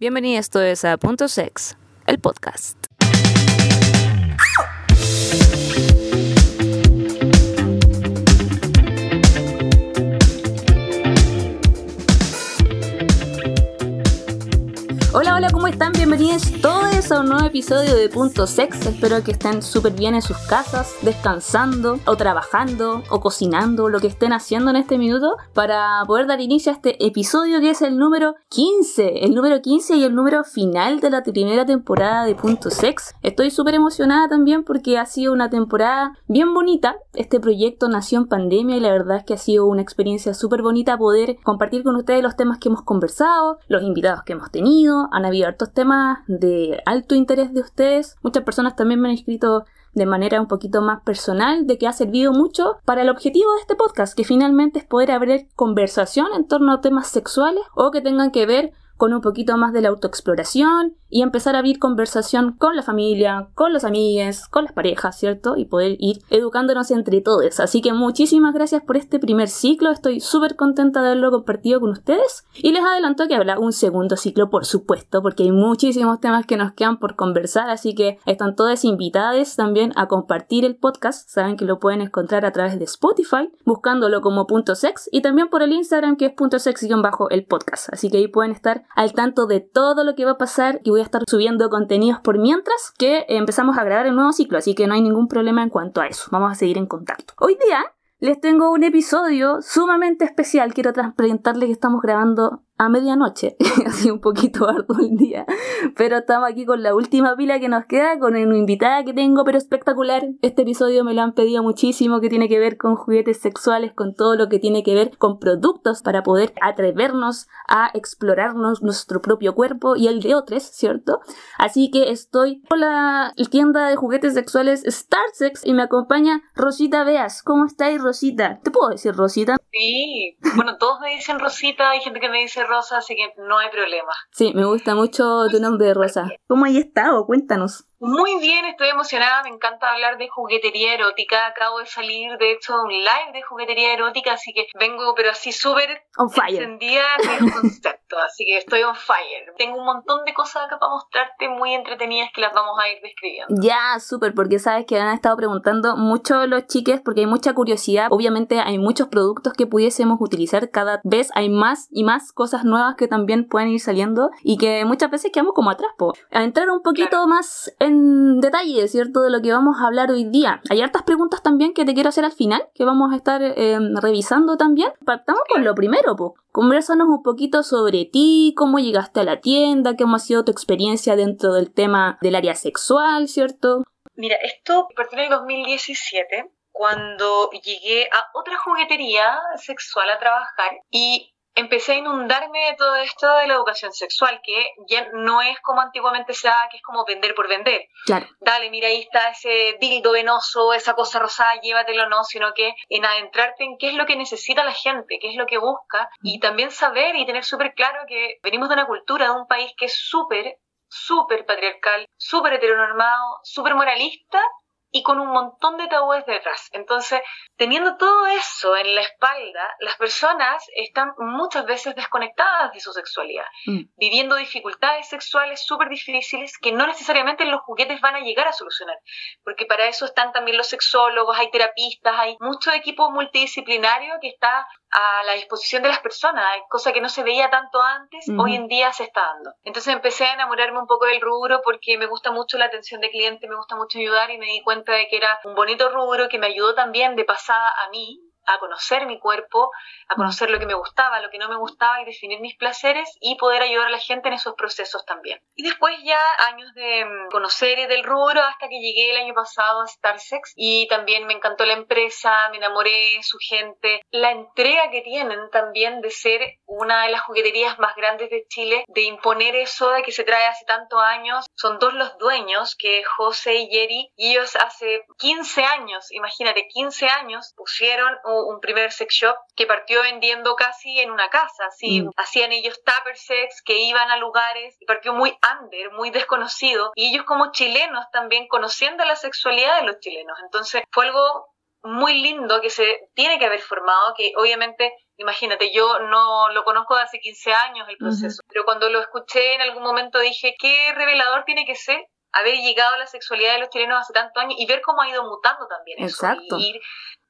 Bienvenidos todos a Punto Sex, el podcast. Están? Bienvenidos todos a un nuevo episodio de Punto Sex. Espero que estén súper bien en sus casas, descansando, o trabajando, o cocinando, lo que estén haciendo en este minuto, para poder dar inicio a este episodio que es el número 15. El número 15 y el número final de la primera temporada de Punto Sex. Estoy súper emocionada también porque ha sido una temporada bien bonita. Este proyecto nació en pandemia y la verdad es que ha sido una experiencia súper bonita poder compartir con ustedes los temas que hemos conversado, los invitados que hemos tenido han habido temas de alto interés de ustedes. Muchas personas también me han escrito de manera un poquito más personal de que ha servido mucho para el objetivo de este podcast, que finalmente es poder abrir conversación en torno a temas sexuales o que tengan que ver con un poquito más de la autoexploración y empezar a abrir conversación con la familia, con los amigos, con las parejas, ¿cierto? Y poder ir educándonos entre todos. Así que muchísimas gracias por este primer ciclo, estoy súper contenta de haberlo compartido con ustedes. Y les adelanto que habrá un segundo ciclo, por supuesto, porque hay muchísimos temas que nos quedan por conversar, así que están todas invitadas también a compartir el podcast, saben que lo pueden encontrar a través de Spotify, buscándolo como punto sex y también por el Instagram que es punto sex-bajo el podcast, así que ahí pueden estar al tanto de todo lo que va a pasar y voy a estar subiendo contenidos por mientras que empezamos a grabar el nuevo ciclo, así que no hay ningún problema en cuanto a eso. Vamos a seguir en contacto. Hoy día les tengo un episodio sumamente especial. Quiero transparentarles que estamos grabando a medianoche. ha sido un poquito arduo el día. Pero estamos aquí con la última pila que nos queda, con una invitada que tengo, pero espectacular. Este episodio me lo han pedido muchísimo, que tiene que ver con juguetes sexuales, con todo lo que tiene que ver con productos para poder atrevernos a explorarnos nuestro propio cuerpo y el de otros, ¿cierto? Así que estoy con la tienda de juguetes sexuales Starsex y me acompaña Rosita Beas. ¿Cómo estáis, Rosita? ¿Te puedo decir Rosita? Sí, bueno, todos me dicen Rosita, hay gente que me dice Rosa, así que no hay problema. Sí, me gusta mucho tu nombre, Rosa. ¿Cómo hay estado? Cuéntanos. Muy bien, estoy emocionada, me encanta hablar de juguetería erótica. Acabo de salir, de hecho, un live de juguetería erótica, así que vengo, pero así súper encendida el concepto, así que estoy on fire. Tengo un montón de cosas acá para mostrarte muy entretenidas que las vamos a ir describiendo. Ya, súper, porque sabes que han estado preguntando mucho los chiques, porque hay mucha curiosidad. Obviamente hay muchos productos que pudiésemos utilizar cada vez, hay más y más cosas nuevas que también pueden ir saliendo y que muchas veces quedamos como atrás. A entrar un poquito más en detalle, ¿cierto?, de lo que vamos a hablar hoy día. Hay hartas preguntas también que te quiero hacer al final, que vamos a estar eh, revisando también. Partamos con lo primero, pues. Conversanos un poquito sobre ti, cómo llegaste a la tienda, cómo ha sido tu experiencia dentro del tema del área sexual, ¿cierto? Mira, esto partió en el 2017, cuando llegué a otra juguetería sexual a trabajar y empecé a inundarme de todo esto de la educación sexual, que ya no es como antiguamente se daba, que es como vender por vender. Claro. Dale, mira, ahí está ese dildo venoso, esa cosa rosada, llévatelo, no, sino que en adentrarte en qué es lo que necesita la gente, qué es lo que busca, y también saber y tener súper claro que venimos de una cultura, de un país que es súper, súper patriarcal, súper heteronormado, súper moralista, y con un montón de tabúes detrás. Entonces, teniendo todo eso en la espalda, las personas están muchas veces desconectadas de su sexualidad, mm. viviendo dificultades sexuales súper difíciles que no necesariamente los juguetes van a llegar a solucionar, porque para eso están también los sexólogos, hay terapistas, hay mucho equipo multidisciplinario que está a la disposición de las personas, cosa que no se veía tanto antes, hoy en día se está dando. Entonces empecé a enamorarme un poco del rubro porque me gusta mucho la atención de cliente, me gusta mucho ayudar y me di cuenta de que era un bonito rubro que me ayudó también de pasada a mí, a conocer mi cuerpo, a conocer lo que me gustaba, lo que no me gustaba y definir mis placeres y poder ayudar a la gente en esos procesos también. Y después ya años de mm, conocer del rubro hasta que llegué el año pasado a Starsex y también me encantó la empresa, me enamoré, su gente, la entrega que tienen también de ser una de las jugueterías más grandes de Chile, de imponer eso de que se trae hace tantos años. Son dos los dueños, que José y Jerry, y ellos hace 15 años, imagínate, 15 años pusieron primer sex shop que partió vendiendo casi en una casa, así mm. hacían ellos tupper sex que iban a lugares y partió muy under, muy desconocido y ellos como chilenos también conociendo la sexualidad de los chilenos. Entonces fue algo muy lindo que se tiene que haber formado, que obviamente Imagínate, yo no lo conozco de hace 15 años el proceso, pero cuando lo escuché en algún momento dije, qué revelador tiene que ser haber llegado a la sexualidad de los chilenos hace tantos años y ver cómo ha ido mutando también eso. Exacto. Y ir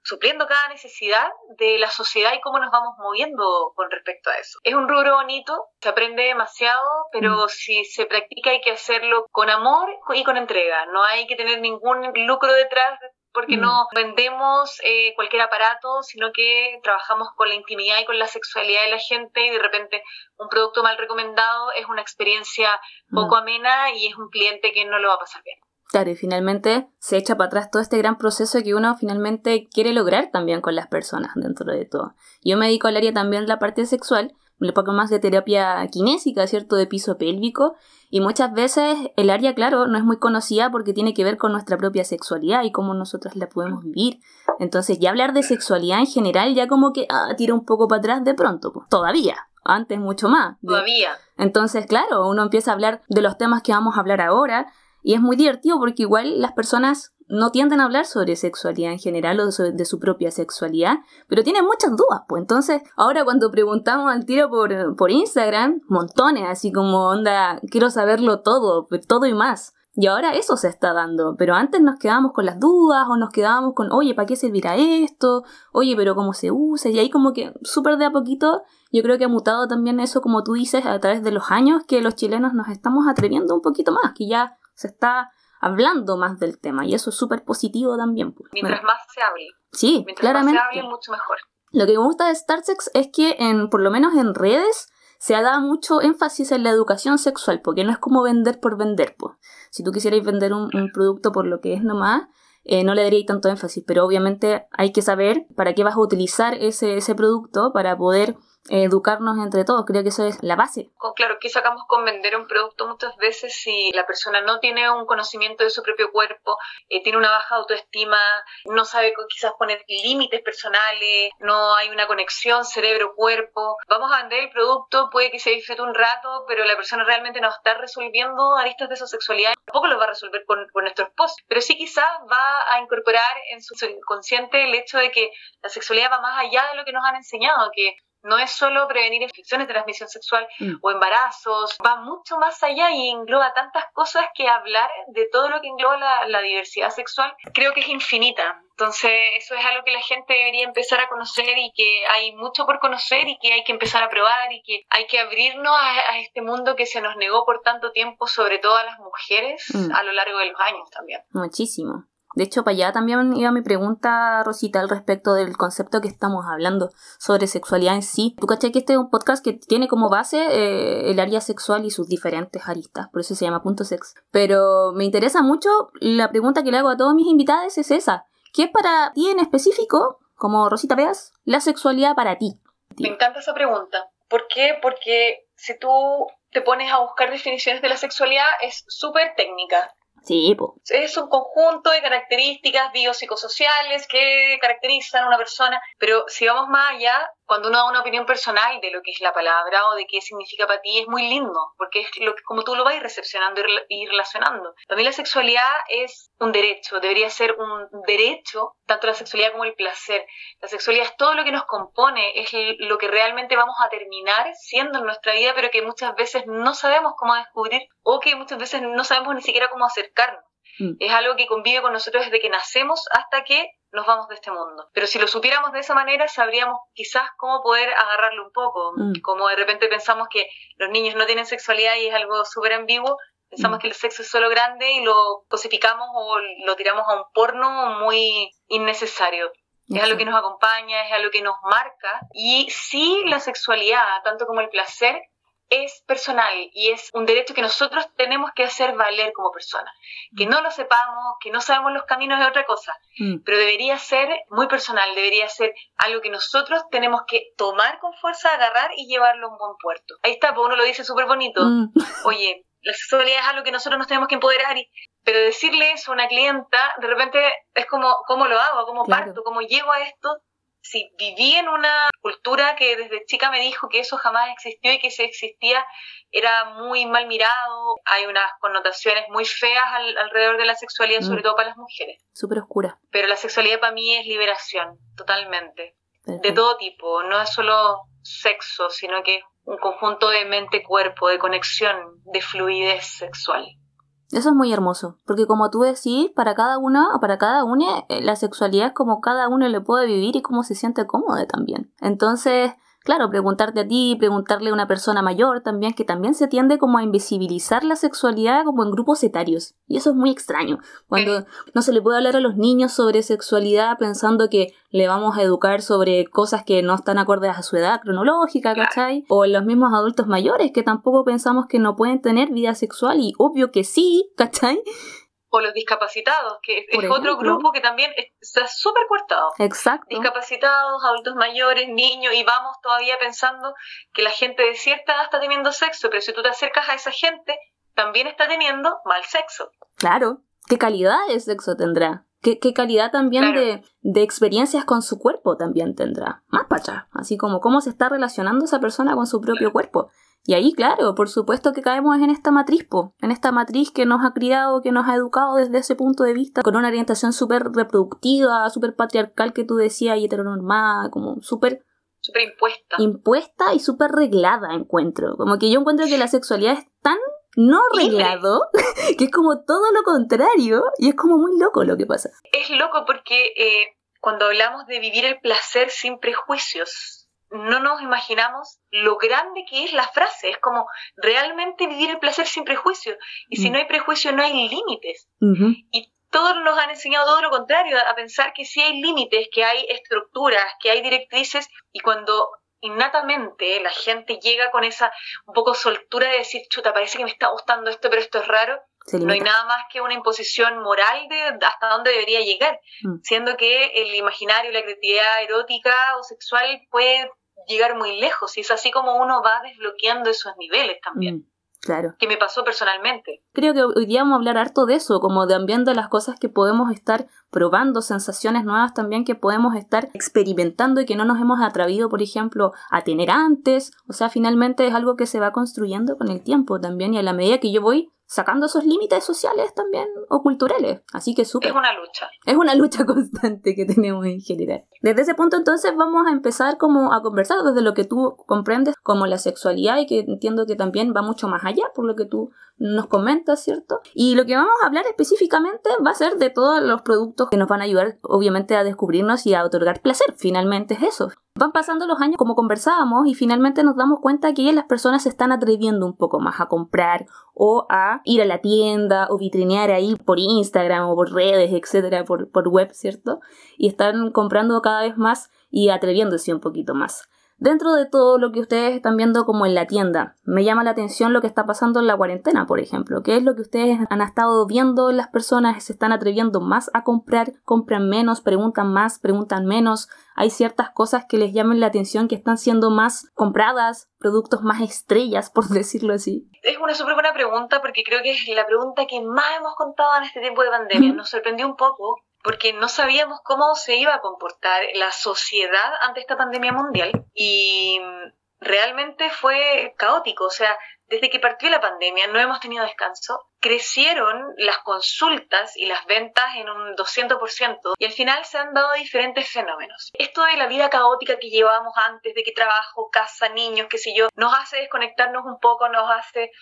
supliendo cada necesidad de la sociedad y cómo nos vamos moviendo con respecto a eso. Es un rubro bonito, se aprende demasiado, pero si se practica hay que hacerlo con amor y con entrega. No hay que tener ningún lucro detrás porque Mm. no vendemos eh, cualquier aparato, sino que trabajamos con la intimidad y con la sexualidad de la gente y de repente un producto mal recomendado es una experiencia poco amena y es un cliente que no lo va a pasar bien. Claro, y finalmente se echa para atrás todo este gran proceso que uno finalmente quiere lograr también con las personas dentro de todo. Yo me dedico al área también de la parte sexual, un poco más de terapia kinésica, ¿cierto? De piso pélvico, y muchas veces el área, claro, no es muy conocida porque tiene que ver con nuestra propia sexualidad y cómo nosotros la podemos vivir. Entonces, ya hablar de sexualidad en general ya como que ah, tira un poco para atrás de pronto, pues. Todavía. Antes mucho más. Todavía. entonces, claro, uno empieza a hablar de los temas que vamos a hablar ahora y es muy divertido porque igual las personas no tienden a hablar sobre sexualidad en general o de su propia sexualidad, pero tienen muchas dudas, pues entonces ahora cuando preguntamos al tiro por, por Instagram, montones, así como onda, quiero saberlo todo, todo y más. Y ahora eso se está dando, pero antes nos quedábamos con las dudas o nos quedábamos con, oye, ¿para qué servirá esto? Oye, pero ¿cómo se usa? Y ahí como que súper de a poquito yo creo que ha mutado también eso, como tú dices, a través de los años, que los chilenos nos estamos atreviendo un poquito más, que ya se está hablando más del tema, y eso es súper positivo también. pues. Mientras Bueno, más se hable. sí, Mientras claramente. más se hable, mucho mejor. Lo que me gusta de StarSex es que, en, por lo menos en redes, se ha dado mucho énfasis en la educación sexual, porque no es como vender por vender. Pues. Si tú quisieras vender un, un producto por lo que es nomás, eh, no le daría tanto énfasis, pero obviamente hay que saber para qué vas a utilizar ese, ese producto para poder educarnos entre todos. Creo que eso es la base. Claro, ¿qué sacamos con vender un producto muchas veces si la persona no tiene un conocimiento de su propio cuerpo, eh, tiene una baja autoestima, no sabe quizás poner límites personales, no hay una conexión cerebro-cuerpo? Vamos a vender el producto, puede que se disfrute un rato, pero la persona realmente no está resolviendo aristas de su sexualidad. Tampoco los va a resolver con, con nuestro esposo, pero sí quizás va a incorporar en su inconsciente el hecho de que la sexualidad va más allá de lo que nos han enseñado, que no es solo prevenir infecciones de transmisión sexual Mm. o embarazos, va mucho más allá y engloba tantas cosas que hablar de todo lo que engloba la, la diversidad sexual creo que es infinita. Entonces eso es algo que la gente debería empezar a conocer y que hay mucho por conocer y que hay que empezar a probar y que hay que abrirnos a, a este mundo que se nos negó por tanto tiempo, sobre todo a las mujeres, Mm. a lo largo de los años también. Muchísimo. De hecho, para allá también iba mi pregunta, Rosita, al respecto del concepto que estamos hablando sobre sexualidad en sí. Tú caché que este es un podcast que tiene como base eh, el área sexual y sus diferentes aristas, por eso se llama Punto Sex. Pero me interesa mucho, la pregunta que le hago a todos mis invitados es esa. ¿Qué es para ti en específico, como Rosita veas, la sexualidad para ti? Me encanta esa pregunta. ¿Por qué? Porque si tú te pones a buscar definiciones de la sexualidad es súper técnica. Sí. Es un conjunto de características biopsicosociales que caracterizan a una persona, pero si vamos más allá, cuando uno da una opinión personal de lo que es la palabra o de qué significa para ti, es muy lindo, porque es lo que, como tú lo vas recepcionando y rela- y relacionando. Para mí la sexualidad es un derecho, debería ser un derecho, tanto la sexualidad como el placer. La sexualidad es todo lo que nos compone, es lo que realmente vamos a terminar siendo en nuestra vida, pero que muchas veces no sabemos cómo descubrir o que muchas veces no sabemos ni siquiera cómo acercarnos. Mm. Es algo que convive con nosotros desde que nacemos hasta que nos vamos de este mundo. Pero si lo supiéramos de esa manera, sabríamos quizás cómo poder agarrarlo un poco. Mm. Como de repente pensamos que los niños no tienen sexualidad y es algo súper ambiguo, pensamos Mm. que el sexo es solo grande y lo cosificamos o lo tiramos a un porno muy innecesario. Es algo que nos acompaña, es algo que nos marca. Y sí, la sexualidad, tanto como el placer, es personal y es un derecho que nosotros tenemos que hacer valer como personas. Que no lo sepamos, que no sabemos los caminos es otra cosa, Mm. pero debería ser muy personal, debería ser algo que nosotros tenemos que tomar con fuerza, agarrar y llevarlo a un buen puerto. Ahí está, pues uno lo dice súper bonito. Mm. Oye, la sexualidad es algo que nosotros nos tenemos que empoderar, y, pero decirle eso a una clienta, de repente es como, ¿cómo lo hago? ¿Cómo Claro. parto? ¿Cómo llego a esto? Si viví en una cultura que desde chica me dijo que eso jamás existió y que si existía era muy mal mirado, hay unas connotaciones muy feas al- alrededor de la sexualidad, Mm. sobre todo para las mujeres. Súper oscura. Pero la sexualidad para mí es liberación, totalmente. de todo tipo, no es solo sexo, sino que es un conjunto de mente-cuerpo, de conexión, de fluidez sexual. Eso es muy hermoso, porque como tú decís, para cada uno o para cada una, eh, la sexualidad es como cada uno le puede vivir y cómo se siente cómodo también. Entonces, Claro, preguntarte a ti, preguntarle a una persona mayor también, que también se tiende como a invisibilizar la sexualidad como en grupos etarios. Y eso es muy extraño. Cuando no se le puede hablar a los niños sobre sexualidad pensando que le vamos a educar sobre cosas que no están acordes a su edad cronológica, ¿cachai? O en los mismos adultos mayores que tampoco pensamos que no pueden tener vida sexual y obvio que sí, ¿cachai? O los discapacitados, que es otro grupo que también está súper cortado. Exacto. Discapacitados, adultos mayores, niños, y vamos todavía pensando que la gente de cierta edad está teniendo sexo, pero si tú te acercas a esa gente, también está teniendo mal sexo. Claro. ¿Qué calidad de sexo tendrá? ¿Qué, calidad también de, de, experiencias con su cuerpo también tendrá? Más para Así como cómo se está relacionando esa persona con su propio cuerpo. Y ahí, claro, por supuesto que caemos en esta matriz, en esta matriz que nos ha criado, que nos ha educado desde ese punto de vista, con una orientación súper reproductiva, súper patriarcal que tú decías y heteronormada, como súper... Súper impuesta. Impuesta y súper reglada, encuentro. Como que yo encuentro que la sexualidad es tan no reglado, que es como todo lo contrario, y es como muy loco lo que pasa. Es loco porque eh, cuando hablamos de vivir el placer sin prejuicios, no nos imaginamos lo grande que es la frase. Es como realmente vivir el placer sin prejuicio. Y si mm. no hay prejuicio, no hay límites. Y todos nos han enseñado todo lo contrario, a pensar que sí hay límites, que hay estructuras, que hay directrices. Y cuando innatamente la gente llega con esa un poco soltura de decir, chuta, parece que me está gustando esto, pero esto es raro. No hay nada más que una imposición moral de hasta dónde debería llegar, mm. siendo que el imaginario, la creatividad erótica o sexual puede llegar muy lejos y es así como uno va desbloqueando esos niveles también. Mm, claro. Que me pasó personalmente. Creo que hoy día vamos a hablar harto de eso, como de ambiente las cosas que podemos estar probando, sensaciones nuevas también que podemos estar experimentando y que no nos hemos atrevido, por ejemplo, a tener antes. O sea, finalmente es algo que se va construyendo con el tiempo también y a la medida que yo voy sacando esos límites sociales también o culturales. Así que súper. Es una lucha. Es una lucha constante que tenemos en general. Desde ese punto entonces vamos a empezar como a conversar desde lo que tú comprendes como la sexualidad y que entiendo que también va mucho más allá por lo que tú nos comentas, ¿cierto? Y lo que vamos a hablar específicamente va a ser de todos los productos que nos van a ayudar obviamente a descubrirnos y a otorgar placer. Finalmente es eso. Van pasando los años como conversábamos y finalmente nos damos cuenta que las personas se están atreviendo un poco más a comprar o a ir a la tienda o vitrinear ahí por Instagram o por redes, etcétera, por, por web, ¿cierto? Y están comprando cada vez más y atreviéndose un poquito más. Dentro de todo lo que ustedes están viendo como en la tienda, me llama la atención lo que está pasando en la cuarentena, por ejemplo. ¿Qué es lo que ustedes han estado viendo las personas? ¿Se están atreviendo más a comprar? ¿Compran menos? ¿Preguntan más? ¿Preguntan menos? ¿Hay ciertas cosas que les llamen la atención que están siendo más compradas? ¿Productos más estrellas, por decirlo así? Es una súper buena pregunta porque creo que es la pregunta que más hemos contado en este tiempo de pandemia. Nos sorprendió un poco porque no sabíamos cómo se iba a comportar la sociedad ante esta pandemia mundial y realmente fue caótico, o sea, desde que partió la pandemia no hemos tenido descanso, crecieron las consultas y las ventas en un 200% y al final se han dado diferentes fenómenos. Esto de la vida caótica que llevábamos antes, de que trabajo, casa, niños, qué sé yo, nos hace desconectarnos un poco, nos hace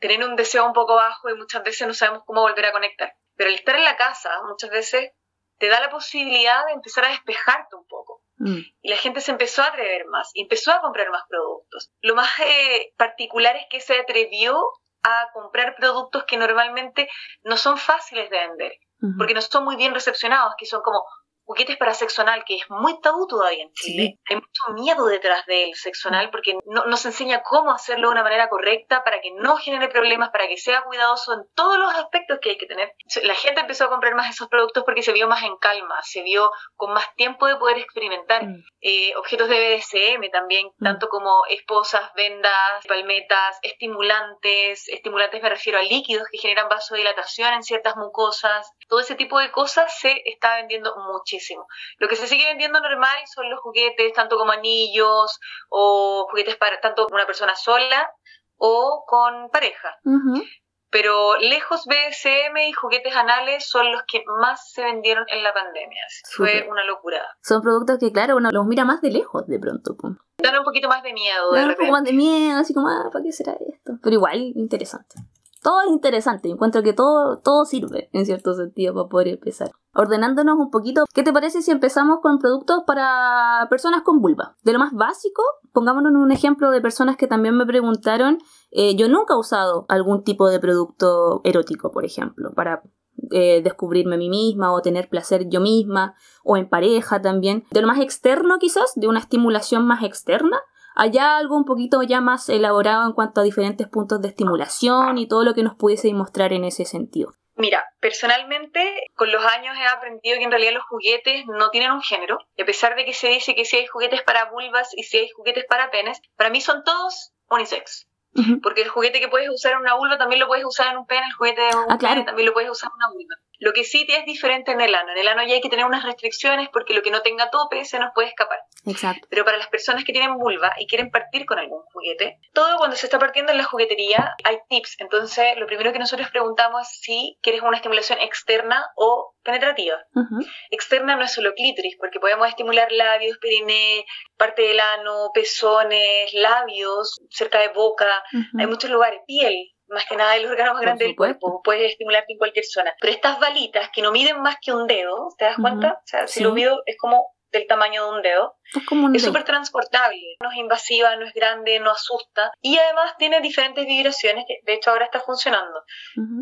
tener un deseo un poco bajo y muchas veces no sabemos cómo volver a conectar. Pero el estar en la casa muchas veces te da la posibilidad de empezar a despejarte un poco. Mm. Y la gente se empezó a atrever más y empezó a comprar más productos. Lo más eh, particular es que se atrevió a comprar productos que normalmente no son fáciles de vender, porque no son muy bien recepcionados, que son como juguetes para sexo anal, que es muy tabú todavía en Chile. Hay mucho miedo detrás del sexo anal porque no, nos enseña cómo hacerlo de una manera correcta para que no genere problemas, para que sea cuidadoso en todos los aspectos que hay que tener. La gente empezó a comprar más esos productos porque se vio más en calma, se vio con más tiempo de poder experimentar. Mm. Eh, objetos de BDSM también, mm. tanto como esposas, vendas, palmetas, estimulantes, estimulantes me refiero a líquidos que generan vasodilatación en ciertas mucosas. Todo ese tipo de cosas se está vendiendo lo que se sigue vendiendo normal son los juguetes, tanto como anillos o juguetes para tanto una persona sola o con pareja. pero lejos BSM y juguetes anales son los que más se vendieron en la pandemia. Fue una locura. Son productos que, claro, uno los mira más de lejos de pronto. Dan un poquito más de miedo. Dan un poco más de miedo, así como, ah, ¿para qué será esto? Pero igual, interesante todo es interesante. Encuentro que todo, todo sirve, en cierto sentido, para poder empezar. Ordenándonos un poquito, ¿qué te parece si empezamos con productos para personas con vulva? De lo más básico, pongámonos un ejemplo de personas que también me preguntaron, eh, yo nunca he usado algún tipo de producto erótico, por ejemplo, para eh, descubrirme a mí misma o tener placer yo misma o en pareja también. De lo más externo quizás, de una estimulación más externa, Allá algo un poquito ya más elaborado en cuanto a diferentes puntos de estimulación y todo lo que nos pudiese mostrar en ese sentido. Mira, personalmente con los años he aprendido que en realidad los juguetes no tienen un género. Y a pesar de que se dice que si hay juguetes para vulvas y si hay juguetes para penes, para mí son todos unisex. Porque el juguete que puedes usar en una vulva también lo puedes usar en un pene, el juguete de un ah, pene también lo puedes usar en una vulva. Lo que sí es diferente en el ano. En el ano ya hay que tener unas restricciones porque lo que no tenga tope se nos puede escapar. Exacto. Pero para las personas que tienen vulva y quieren partir con algún juguete, todo cuando se está partiendo en la juguetería hay tips. Entonces, lo primero que nosotros preguntamos es si quieres una estimulación externa o penetrativa. Externa no es solo clítoris, porque podemos estimular labios, periné, parte del ano, pezones, labios, cerca de boca, hay muchos lugares, piel, más que nada el órgano más grande del cuerpo, puedes estimularte en cualquier zona. Pero estas balitas que no miden más que un dedo, ¿te das cuenta? O sea, si lo mido es como del tamaño de un dedo. Es súper transportable, no es invasiva, no es grande, no asusta y además tiene diferentes vibraciones que de hecho ahora está funcionando.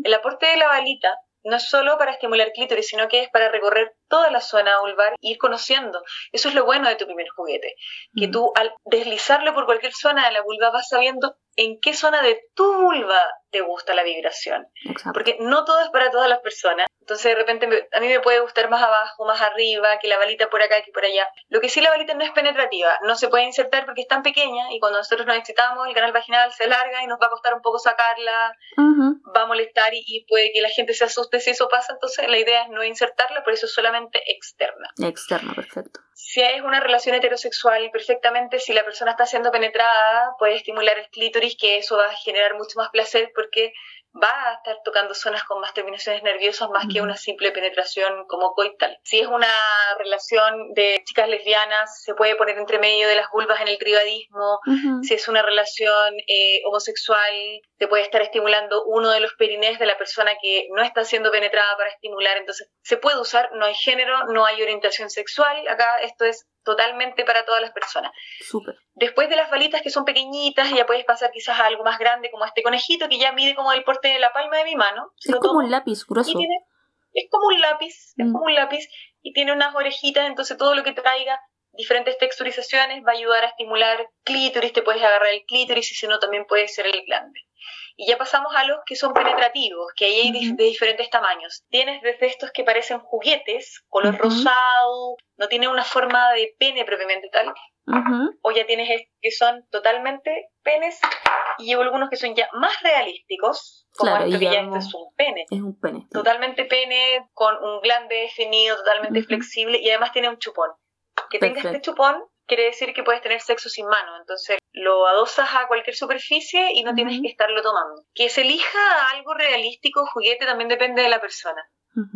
El aporte de la balita no es solo para estimular clítoris, sino que es para recorrer toda la zona vulvar e ir conociendo. Eso es lo bueno de tu primer juguete, que tú al deslizarlo por cualquier zona de la vulva vas sabiendo en qué zona de tu vulva te gusta la vibración. Porque no todo es para todas las personas. Entonces de repente a mí me puede gustar más abajo, más arriba, que la balita por acá, que por allá. Lo que sí la balita no es penetrativa, no se puede insertar porque es tan pequeña y cuando nosotros nos excitamos el canal vaginal se larga y nos va a costar un poco sacarla, va a molestar y, y, puede que la gente se asuste si eso pasa. Entonces la idea es no insertarla, por eso es solamente externa. Externa, perfecto. Si es una relación heterosexual, perfectamente, si la persona está siendo penetrada, puede estimular el clítoris, que eso va a generar mucho más placer porque va a estar tocando zonas con más terminaciones nerviosas más que una simple penetración como coital. Si es una relación de chicas lesbianas, se puede poner entre medio de las vulvas en el privadismo. Si es una relación eh, homosexual, se puede estar estimulando uno de los perinés de la persona que no está siendo penetrada para estimular. Entonces, se puede usar, no hay género, no hay orientación sexual. Acá esto es totalmente para todas las personas. Súper. Después de las balitas que son pequeñitas, ya puedes pasar quizás a algo más grande como este conejito que ya mide como el porte de la palma de mi mano. Es como un lápiz grueso. es como un lápiz, es mm. como un lápiz y tiene unas orejitas, entonces todo lo que traiga diferentes texturizaciones va a ayudar a estimular clítoris, te puedes agarrar el clítoris y si no también puede ser el glande. Y ya pasamos a los que son penetrativos, que ahí hay de diferentes tamaños. Tienes desde estos que parecen juguetes, color rosado, no tiene una forma de pene propiamente tal, o ya tienes que son totalmente penes, y llevo algunos que son ya más realísticos, como claro, esto que ya este es un pene. Es un pene. Totalmente pene, con un glande definido, totalmente flexible, y además tiene un chupón. Que tenga este chupón quiere decir que puedes tener sexo sin mano. Entonces lo adosas a cualquier superficie y no tienes que estarlo tomando. Que se elija algo realístico, juguete, también depende de la persona.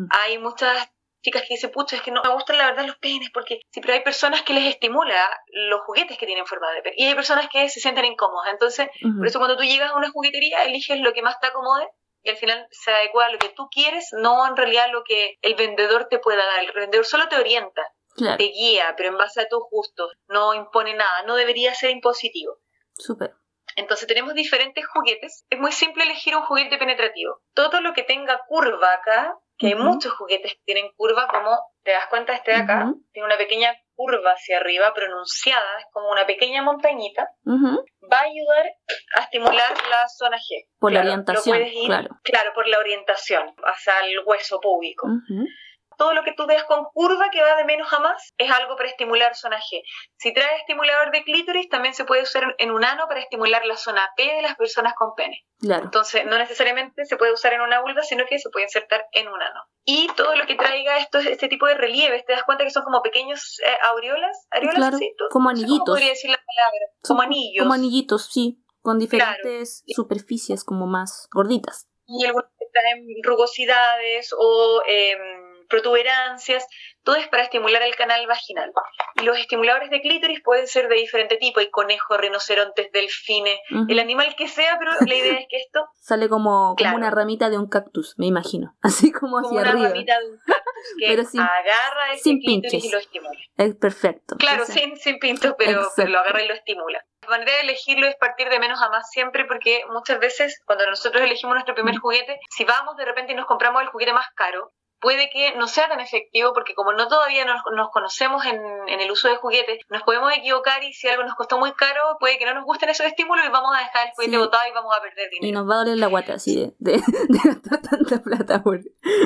Hay muchas chicas que dicen, pucha, es que no me gustan la verdad los penes, porque sí, pero hay personas que les estimula los juguetes que tienen forma de pene. Y hay personas que se sienten incómodas. Entonces, por eso cuando tú llegas a una juguetería, eliges lo que más te acomode y al final se adecua a lo que tú quieres, no en realidad lo que el vendedor te pueda dar. El vendedor solo te orienta te guía, pero en base a tus gustos, no impone nada, no debería ser impositivo. Súper. Entonces tenemos diferentes juguetes. Es muy simple elegir un juguete penetrativo. Todo lo que tenga curva acá, que hay muchos juguetes que tienen curva, como te das cuenta este de acá, tiene una pequeña curva hacia arriba pronunciada, es como una pequeña montañita, va a ayudar a estimular la zona G. Por la orientación, claro. Claro, por la orientación hacia el hueso púbico todo lo que tú veas con curva que va de menos a más es algo para estimular zona G. Si trae estimulador de clítoris, también se puede usar en un ano para estimular la zona P de las personas con pene. Claro. Entonces, no necesariamente se puede usar en una vulva, sino que se puede insertar en un ano. Y todo lo que traiga esto, este tipo de relieves, te das cuenta que son como pequeños eh, aureolas, claro, como anillitos. ¿Cómo podría decir la palabra? Como anillos. Como anillitos, sí, con diferentes superficies como más gorditas. y algunos que traen rugosidades o em, protuberancias, todo es para estimular el canal vaginal. Y los estimuladores de clítoris pueden ser de diferente tipo, hay conejos, rinocerontes, delfines, el animal que sea, pero la idea es que esto... Sale como, como una ramita de un cactus, me imagino, así como, hacia arriba. una ramita de un cactus que agarra ese clítoris y lo estimula. Es perfecto. Claro, sin, sin pintos, pero, pero lo agarra y lo estimula. La manera de elegirlo es partir de menos a más siempre porque muchas veces cuando nosotros elegimos nuestro primer juguete, si vamos de repente y nos compramos el juguete más caro, puede que no sea tan efectivo porque como no todavía nos, conocemos en, el uso de juguetes, nos podemos equivocar y si algo nos costó muy caro, puede que no nos gusten esos estímulos y vamos a dejar el juguete botado y vamos a perder dinero. Y nos va a doler la guata así de, gastar tanta plata por...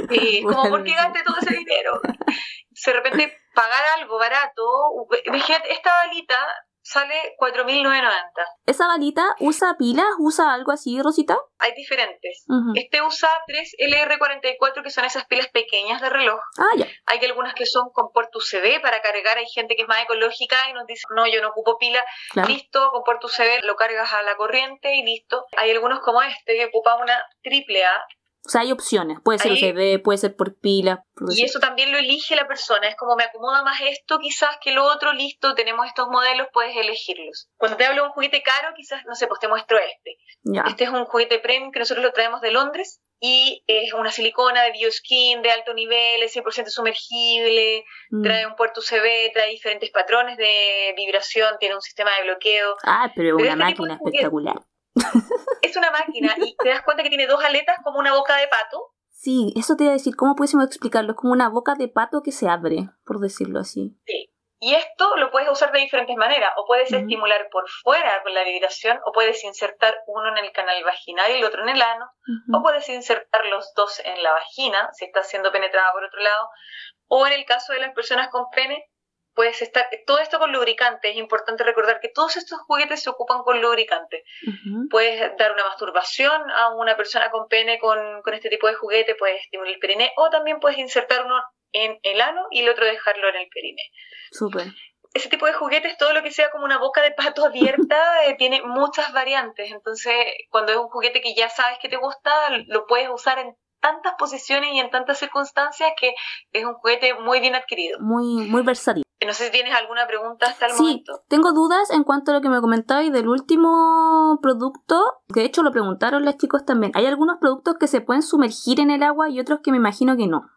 Sí, como porque gaste todo ese dinero. De repente pagar algo barato, esta balita sale 4.990. ¿Esa balita usa pilas? ¿Usa algo así, Rosita? Hay diferentes. Este usa 3 LR44, que son esas pilas pequeñas de reloj. Ah, ya. Hay algunas que son con puerto USB para cargar. Hay gente que es más ecológica y nos dice, no, yo no ocupo pila. Listo, con puerto USB lo cargas a la corriente y listo. Hay algunos como este que ocupa una triple A o sea, hay opciones. Puede ser USB, puede ser por pila. y eso también lo elige la persona. Es como me acomoda más esto quizás que lo otro. Listo, tenemos estos modelos, puedes elegirlos. Cuando te hablo de un juguete caro, quizás, no sé, pues te muestro este. Este es un juguete premium que nosotros lo traemos de Londres y es una silicona de bioskin de alto nivel, es 100% sumergible, mm. trae un puerto USB, trae diferentes patrones de vibración, tiene un sistema de bloqueo. Ah, pero, es una este máquina espectacular. Es una máquina y te das cuenta que tiene dos aletas como una boca de pato. Sí, eso te iba a decir, ¿cómo pudiésemos explicarlo? Es como una boca de pato que se abre, por decirlo así. Sí. Y esto lo puedes usar de diferentes maneras. O puedes estimular por fuera con la vibración, o puedes insertar uno en el canal vaginal y el otro en el ano, o puedes insertar los dos en la vagina, si está siendo penetrada por otro lado, o en el caso de las personas con pene, puedes estar, todo esto con lubricante, es importante recordar que todos estos juguetes se ocupan con lubricante. Puedes dar una masturbación a una persona con pene con, con este tipo de juguete, puedes estimular el periné, o también puedes insertar uno en el ano y el otro dejarlo en el periné. Súper. Ese tipo de juguetes, todo lo que sea como una boca de pato abierta, eh, tiene muchas variantes. Entonces, cuando es un juguete que ya sabes que te gusta, lo puedes usar en tantas posiciones y en tantas circunstancias que es un juguete muy bien adquirido. Muy, muy versátil. No sé si tienes alguna pregunta hasta el sí, momento. Tengo dudas en cuanto a lo que me comentabais del último producto. De hecho, lo preguntaron los chicos también. Hay algunos productos que se pueden sumergir en el agua y otros que me imagino que no.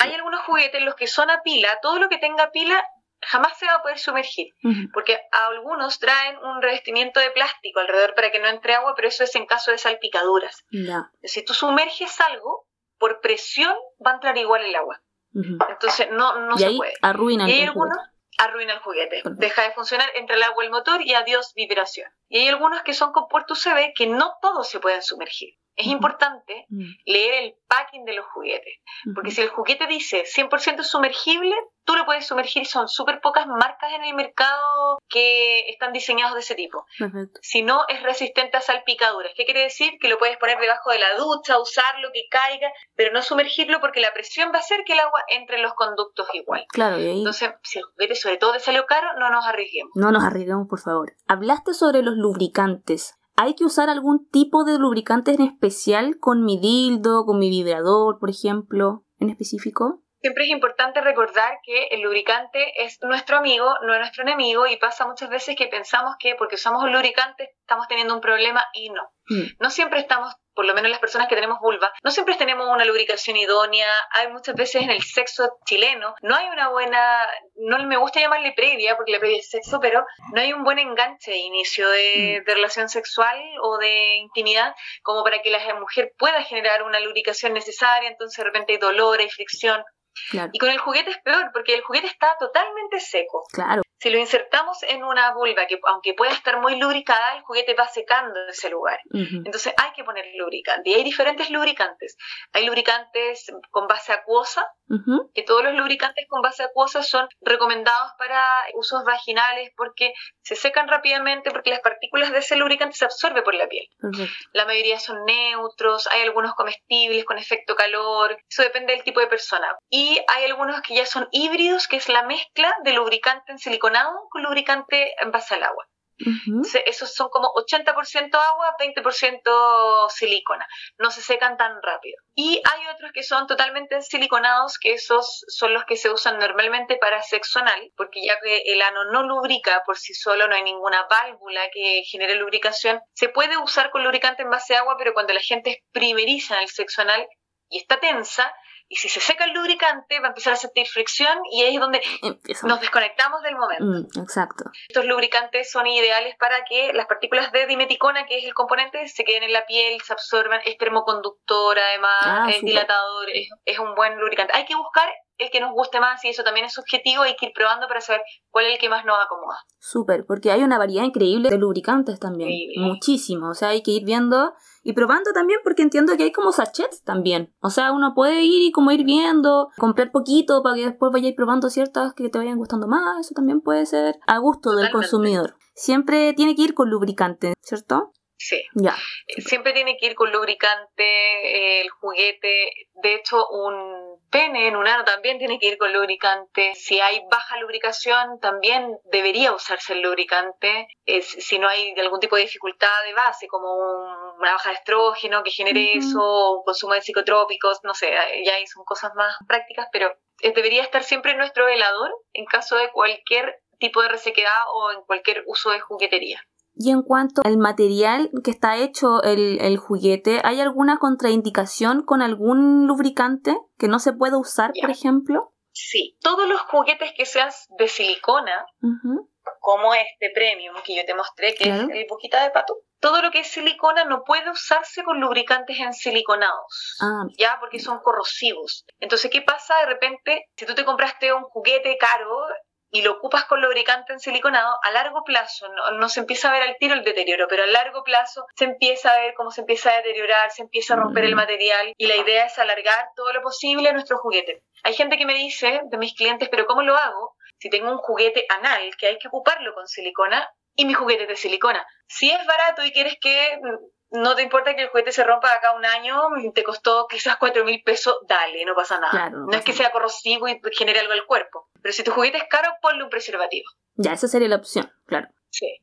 Hay algunos juguetes los que son a pila. Todo lo que tenga pila jamás se va a poder sumergir, porque algunos traen un revestimiento de plástico alrededor para que no entre agua, pero eso es en caso de salpicaduras. Si tú sumerges algo, por presión va a entrar igual el agua. Entonces no, no se puede. Arruina y hay algunos arruina el juguete, deja de funcionar, entre el agua y el motor y adiós vibración. Y hay algunos que son con puerto USB que no todos se pueden sumergir. Es importante mm. leer el packing de los juguetes, porque si el juguete dice 100% sumergible, tú lo puedes sumergir son súper pocas marcas en el mercado que están diseñados de ese tipo. Si no, es resistente a salpicaduras. ¿Qué quiere decir? Que lo puedes poner debajo de la ducha, usarlo, que caiga, pero no sumergirlo porque la presión va a hacer que el agua entre en los conductos igual. Claro, y ahí... Entonces, si el juguete sobre todo te salió caro, no nos arriesguemos. No nos arriesguemos, por favor. Hablaste sobre los lubricantes. ¿Hay que usar algún tipo de lubricante en especial con mi dildo, con mi vibrador, por ejemplo, en específico? Siempre es importante recordar que el lubricante es nuestro amigo, no es nuestro enemigo, y pasa muchas veces que pensamos que porque usamos un lubricante estamos teniendo un problema y no. Mm. No siempre estamos por lo menos las personas que tenemos vulva, no siempre tenemos una lubricación idónea, hay muchas veces en el sexo chileno, no hay una buena, no me gusta llamarle previa, porque la previa es sexo, pero no hay un buen enganche de inicio de, mm. relación sexual o de intimidad como para que la mujer pueda generar una lubricación necesaria, entonces de repente hay dolor, hay fricción. Y con el juguete es peor, porque el juguete está totalmente seco. Claro. Si lo insertamos en una vulva que aunque pueda estar muy lubricada, el juguete va secando en ese lugar. Entonces hay que poner lubricante. Y hay diferentes lubricantes. Hay lubricantes con base acuosa, que todos los lubricantes con base acuosa son recomendados para usos vaginales porque se secan rápidamente porque las partículas de ese lubricante se absorben por la piel. La mayoría son neutros, hay algunos comestibles con efecto calor, eso depende del tipo de persona. Y hay algunos que ya son híbridos, que es la mezcla de lubricante en silicona con lubricante en base al agua. Esos son como 80% agua, 20% silicona. No se secan tan rápido. Y hay otros que son totalmente siliconados, que esos son los que se usan normalmente para sexo anal, porque ya que el ano no lubrica por sí solo, no hay ninguna válvula que genere lubricación. Se puede usar con lubricante en base a agua, pero cuando la gente es primeriza en el sexo anal y está tensa, y si se seca el lubricante va a empezar a sentir fricción y ahí es donde nos desconectamos del momento. Mm, exacto. Estos lubricantes son ideales para que las partículas de dimeticona, que es el componente, se queden en la piel, se absorban, es termoconductor además, ah, es dilatador, es, un buen lubricante. Hay que buscar el que nos guste más y eso también es subjetivo, hay que ir probando para saber cuál es el que más nos acomoda. Súper, porque hay una variedad increíble de lubricantes también, muchísimo, o sea, hay que ir viendo y probando también porque entiendo que hay como sachets también. O sea, uno puede ir y como ir viendo, comprar poquito para que después vayáis probando ciertas que te vayan gustando más. Eso también puede ser a gusto del consumidor. Siempre tiene que ir con lubricante, ¿cierto? Sí. Ya. Eh, siempre tiene que ir con lubricante, el juguete. De hecho, un pene en un ano también tiene que ir con lubricante. Si hay baja lubricación, también debería usarse el lubricante. si no hay algún tipo de dificultad de base, como una baja de estrógeno que genere eso, o consumo de psicotrópicos, no sé, ya ahí son cosas más prácticas, pero debería estar siempre nuestro velador en caso de cualquier tipo de resequedad o en cualquier uso de juguetería. Y en cuanto al material que está hecho el, juguete, ¿hay alguna contraindicación con algún lubricante que no se pueda usar, por ejemplo? Sí, todos los juguetes que sean de silicona, como este premium que yo te mostré, que es el boquita de pato, todo lo que es silicona no puede usarse con lubricantes ensiliconados, ah. ya porque son corrosivos. Entonces, ¿qué pasa de repente si tú te compraste un juguete caro y lo ocupas con lubricante en siliconado, a largo plazo no, se empieza a ver al tiro el deterioro, pero a largo plazo se empieza a ver cómo se empieza a deteriorar, se empieza a romper el mm. material y la idea es alargar todo lo posible nuestro juguete. Hay gente que me dice, de mis clientes, pero ¿cómo lo hago? Si tengo un juguete anal que hay que ocuparlo con silicona y mi juguete es de silicona. Si es barato y quieres que no te importa que el juguete se rompa acá un año, te costó quizás cuatro mil pesos, dale, no pasa nada. no, es que sea corrosivo y genere algo al cuerpo. Pero si tu juguete es caro, ponle un preservativo. Ya, esa sería la opción, claro. Sí.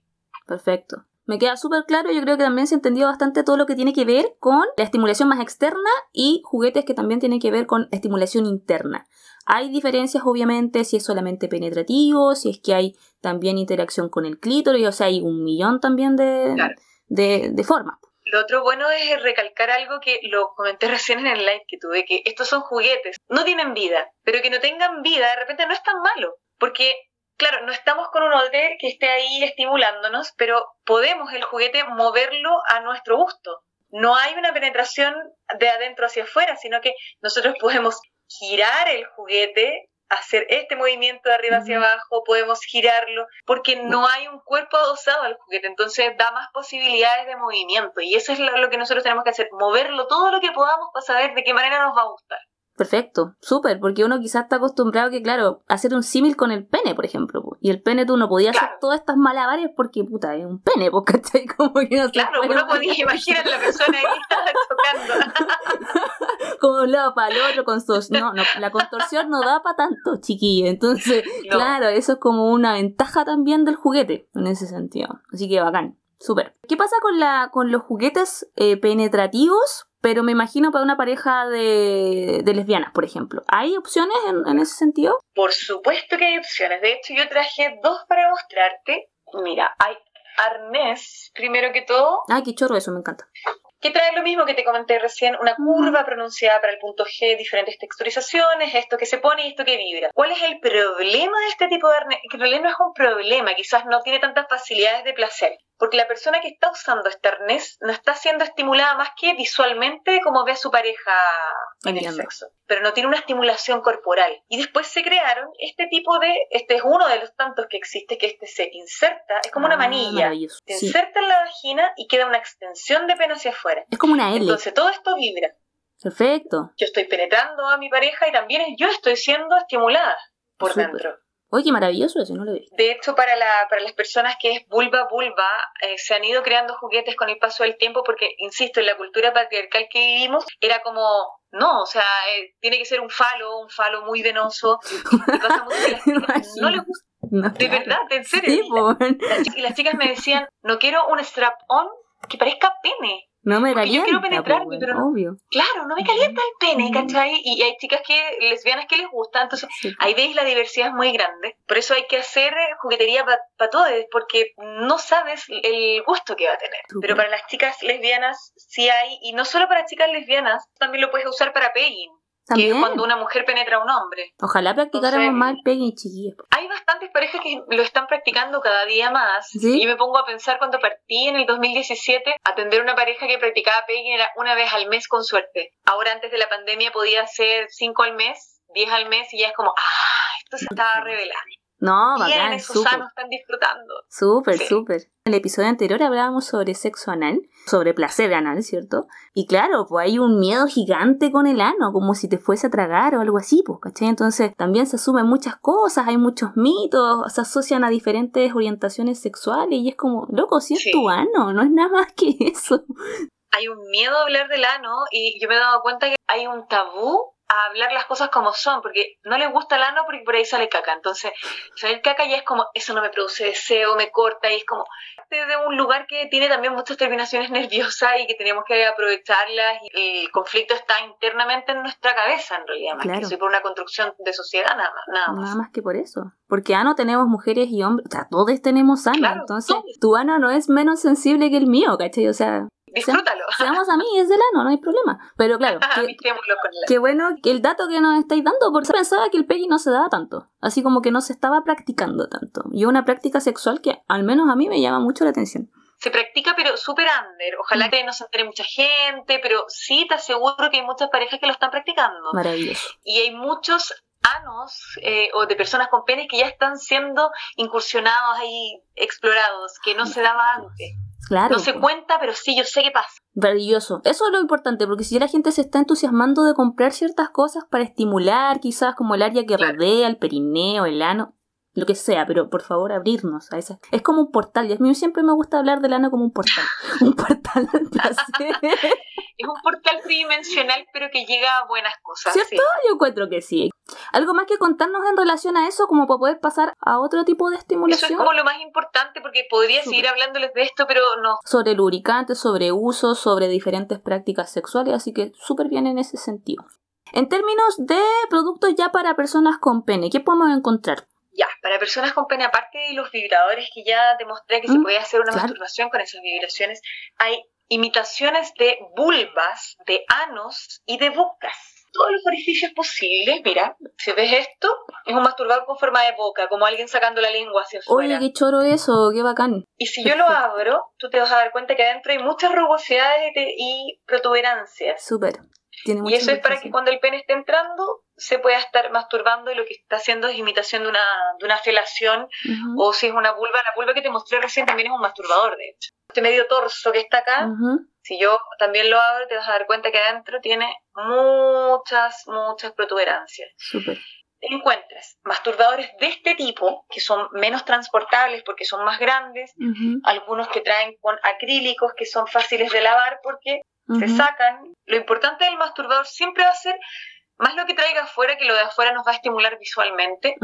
Perfecto. Me queda súper claro, yo creo que también se entendió bastante todo lo que tiene que ver con la estimulación más externa y juguetes que también tienen que ver con estimulación interna. Hay diferencias, obviamente, si es solamente penetrativo, si es que hay también interacción con el clítoris, o sea, hay un millón también de, de, de formas. Lo otro bueno es recalcar algo que lo comenté recién en el live que tuve, que estos son juguetes, no tienen vida, pero que no tengan vida de repente no es tan malo, porque claro, no estamos con un holder que esté ahí estimulándonos, pero podemos el juguete moverlo a nuestro gusto. No hay una penetración de adentro hacia afuera, sino que nosotros podemos girar el juguete hacer este movimiento de arriba hacia abajo, podemos girarlo, porque no hay un cuerpo adosado al juguete, entonces da más posibilidades de movimiento y eso es lo, que nosotros tenemos que hacer, moverlo todo lo que podamos para saber de qué manera nos va a gustar. Perfecto, súper, porque uno quizás está acostumbrado que, claro, hacer un símil con el pene, por ejemplo, y el pene tú no podías hacer todas estas malabares porque, puta, es un pene, pues, ¿cachai? Como que no Claro, uno podía imaginar a la persona ahí tocando. Como de un lado para el otro, con no, no, la contorsión no da para tanto, chiquillo, entonces, claro, eso es como una ventaja también del juguete, en ese sentido, así que bacán. Súper. ¿Qué pasa con, la, con los juguetes eh, penetrativos? Pero me imagino para una pareja de, lesbianas, por ejemplo. ¿Hay opciones en, ese sentido? Por supuesto que hay opciones. De hecho, yo traje dos para mostrarte. Mira, hay arnés, primero que todo. Ay, qué chorro eso, me encanta que trae lo mismo que te comenté recién, una curva pronunciada para el punto G, diferentes texturizaciones, esto que se pone y esto que vibra. ¿Cuál es el problema de este tipo de arnés? Que en realidad no es un problema, quizás no tiene tantas facilidades de placer, porque la persona que está usando este arnés no está siendo estimulada más que visualmente como ve a su pareja en el sexo, pero no tiene una estimulación corporal. Y después se crearon este tipo de, este es uno de los tantos que existe, que este se inserta, es como una ah, manilla, se inserta en la vagina y queda una extensión de pene hacia afuera. Es como una L. Entonces todo esto vibra. Perfecto. Yo estoy penetrando a mi pareja y también yo estoy siendo estimulada por dentro. Oye, qué maravilloso eso, no lo vi. De hecho, para, la, para las personas que es vulva, vulva, eh, se han ido creando juguetes con el paso del tiempo porque, insisto, en la cultura patriarcal que vivimos era como, no, o sea, eh, tiene que ser un falo, un falo muy venoso. Y pasa mucho que no le gusta de verdad, en serio. y las chicas me decían, no quiero un strap-on que parezca pene. No me calienta. Yo quiero penetrarme, pero obvio. Claro, no me calienta el pene, ¿cachai? Y hay chicas que, lesbianas que les gusta, entonces ahí veis la diversidad es muy grande. Por eso hay que hacer juguetería para todos, porque no sabes el gusto que va a tener. Pero para las chicas lesbianas sí hay, y no solo para chicas lesbianas, también lo puedes usar para pegging. Que es cuando una mujer penetra a un hombre. Ojalá practicáramos más el pegging, chiquillos. Hay bastantes parejas que lo están practicando cada día más. Y me pongo a pensar cuando partí en el 2017, atender una pareja que practicaba pegging era una vez al mes con suerte. Ahora antes de la pandemia podía ser cinco al mes, diez al mes y ya es como, ah, esto se estaba revelando. No, bacán, sanos están disfrutando. Súper, súper. En el episodio anterior hablábamos sobre sexo anal, sobre placer anal, ¿cierto? Y claro, pues hay un miedo gigante con el ano, como si te fuese a tragar o algo así, pues, ¿cachai? Entonces también se asumen muchas cosas, hay muchos mitos, se asocian a diferentes orientaciones sexuales y es como, loco, si es tu ano, no es nada más que eso. Hay un miedo a hablar del ano y yo me he dado cuenta que hay un tabú a hablar las cosas como son, porque no les gusta el ano porque por ahí sale caca. Entonces, salir caca ya es como, eso no me produce deseo, me corta, y es como de un lugar que tiene también muchas terminaciones nerviosas y que tenemos que aprovecharlas. Y el conflicto está internamente en nuestra cabeza, en realidad, más que soy por una construcción de sociedad, nada más. Nada más, nada más que por eso. Porque ano tenemos mujeres y hombres, o sea, todos tenemos ano, entonces tu ano no es menos sensible que el mío, ¿cachai? O sea, Disfrútalo. Seamos a mí, es del ano, no hay problema. Pero claro, qué bueno que el dato que nos estáis dando, porque pensaba que el peggy no se daba tanto. Así como que no se estaba practicando tanto. Y una práctica sexual que al menos a mí me llama mucho la atención. Se practica, pero súper under. Ojalá mm. que no se entere mucha gente, pero sí te aseguro que hay muchas parejas que lo están practicando. Maravilloso. Y hay muchos anos eh, o de personas con penes que ya están siendo incursionados ahí, explorados, que no se daba antes. No se cuenta, pero sí, yo sé qué pasa. Maravilloso. Eso es lo importante, porque si la gente se está entusiasmando de comprar ciertas cosas para estimular quizás como el área que rodea, el perineo, el ano, lo que sea, pero por favor abrirnos a esa. Es como un portal, y a mí siempre me gusta hablar del ano como un portal. un portal placer. es un portal tridimensional, pero que llega a buenas cosas. ¿Cierto? Yo encuentro que sí. ¿Algo más que contarnos en relación a eso, como para poder pasar a otro tipo de estimulación? Eso es como lo más importante, porque podría seguir hablándoles de esto, pero no. Sobre lubricantes, sobre uso, sobre diferentes prácticas sexuales, así que súper bien en ese sentido. En términos de productos ya para personas con pene, ¿qué podemos encontrar? Ya, para personas con pene, aparte de los vibradores que ya demostré que se mm, puede hacer una masturbación con esas vibraciones, hay imitaciones de vulvas, de anos y de bocas. Todos los orificios posibles, mira, si ves esto, es un masturbador con forma de boca, como alguien sacando la lengua hacia afuera. Oye, qué choro eso, qué bacán. Y si yo lo abro, tú te vas a dar cuenta que adentro hay muchas rugosidades y protuberancias. Súper y eso es para que cuando el pene esté entrando se pueda estar masturbando y lo que está haciendo es imitación de una, de una felación o si es una vulva, la vulva que te mostré recién también es un masturbador de hecho. Este medio torso que está acá, si yo también lo abro te vas a dar cuenta que adentro tiene muchas, muchas protuberancias. Súper encuentras masturbadores de este tipo, que son menos transportables porque son más grandes, algunos que traen con acrílicos que son fáciles de lavar porque se sacan. Lo importante del masturbador siempre va a ser más lo que traiga afuera que lo de afuera nos va a estimular visualmente,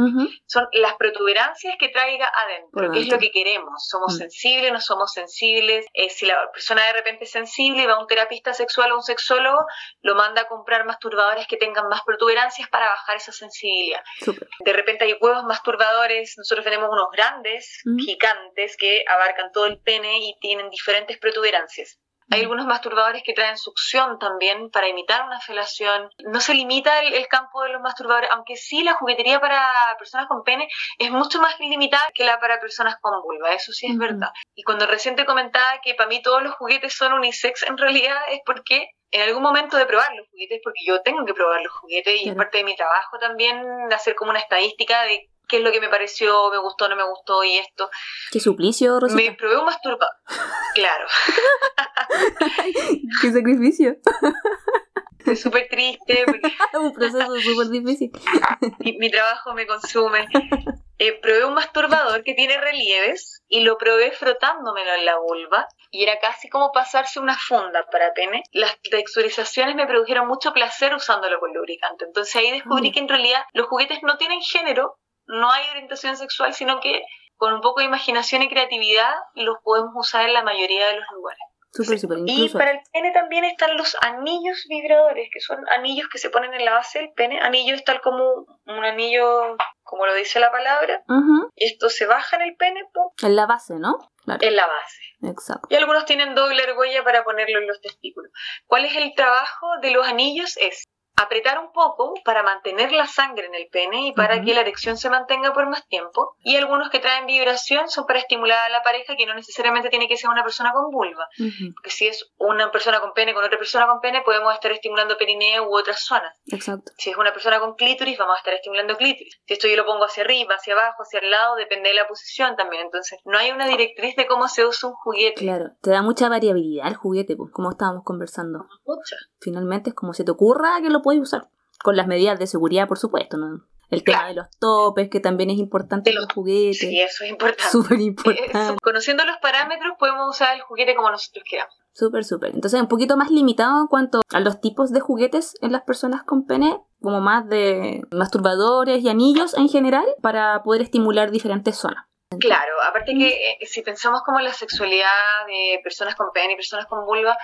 son las protuberancias que traiga adentro, que es lo que queremos. Somos mm. sensibles, no somos sensibles. Eh, si la persona de repente es sensible y va a un terapista sexual o un sexólogo, lo manda a comprar masturbadores que tengan más protuberancias para bajar esa sensibilidad. De repente hay huevos masturbadores, nosotros tenemos unos grandes, gigantes, que abarcan todo el pene y tienen diferentes protuberancias. Hay algunos masturbadores que traen succión también para imitar una felación. No se limita el, campo de los masturbadores, aunque sí la juguetería para personas con pene es mucho más limitada que la para personas con vulva, eso sí es verdad. Y cuando recién te comentaba que para mí todos los juguetes son unisex, en realidad es porque en algún momento de probar los juguetes, porque yo tengo que probar los juguetes y es parte de mi trabajo también hacer como una estadística de qué es lo que me pareció, me gustó, no me gustó y esto. ¿Qué suplicio, Rosita? Me probé un masturbador. claro. ¿Qué sacrificio? Es súper triste. un proceso súper difícil. mi, trabajo me consume. Eh, probé un masturbador que tiene relieves y lo probé frotándomelo en la vulva y era casi como pasarse una funda para pene. Las texturizaciones me produjeron mucho placer usándolo con lubricante. Entonces ahí descubrí mm. que en realidad los juguetes no tienen género, no hay orientación sexual, sino que con un poco de imaginación y creatividad los podemos usar en la mayoría de los lugares. Y para el pene también están los anillos vibradores, que son anillos que se ponen en la base del pene. Anillo es tal como un anillo, como lo dice la palabra. Esto se baja en el pene. En la base, ¿no? En la base. Exacto. Y algunos tienen doble argolla para ponerlo en los testículos. ¿Cuál es el trabajo de los anillos? Es apretar un poco para mantener la sangre en el pene y para que la erección se mantenga por más tiempo. Y algunos que traen vibración son para estimular a la pareja, que no necesariamente tiene que ser una persona con vulva. Porque si es una persona con pene con otra persona con pene, podemos estar estimulando perineo u otras zonas. Exacto. Si es una persona con clítoris, vamos a estar estimulando clítoris. Si esto yo lo pongo hacia arriba, hacia abajo, hacia el lado, depende de la posición también. Entonces, no hay una directriz de cómo se usa un juguete. Claro, te da mucha variabilidad el juguete, pues, como estábamos conversando. Mucha. Finalmente es como se te ocurra que lo puedes usar. Con las medidas de seguridad, por supuesto, ¿no? El tema de los topes, que también es importante los juguetes. Sí, eso es importante. Súper importante. Conociendo los parámetros, podemos usar el juguete como nosotros queramos. Súper, súper. Entonces, un poquito más limitado en cuanto a los tipos de juguetes en las personas con pene, como más de masturbadores y anillos en general, para poder estimular diferentes zonas. Claro, aparte que eh, si pensamos como la sexualidad de personas con pene y personas con vulva,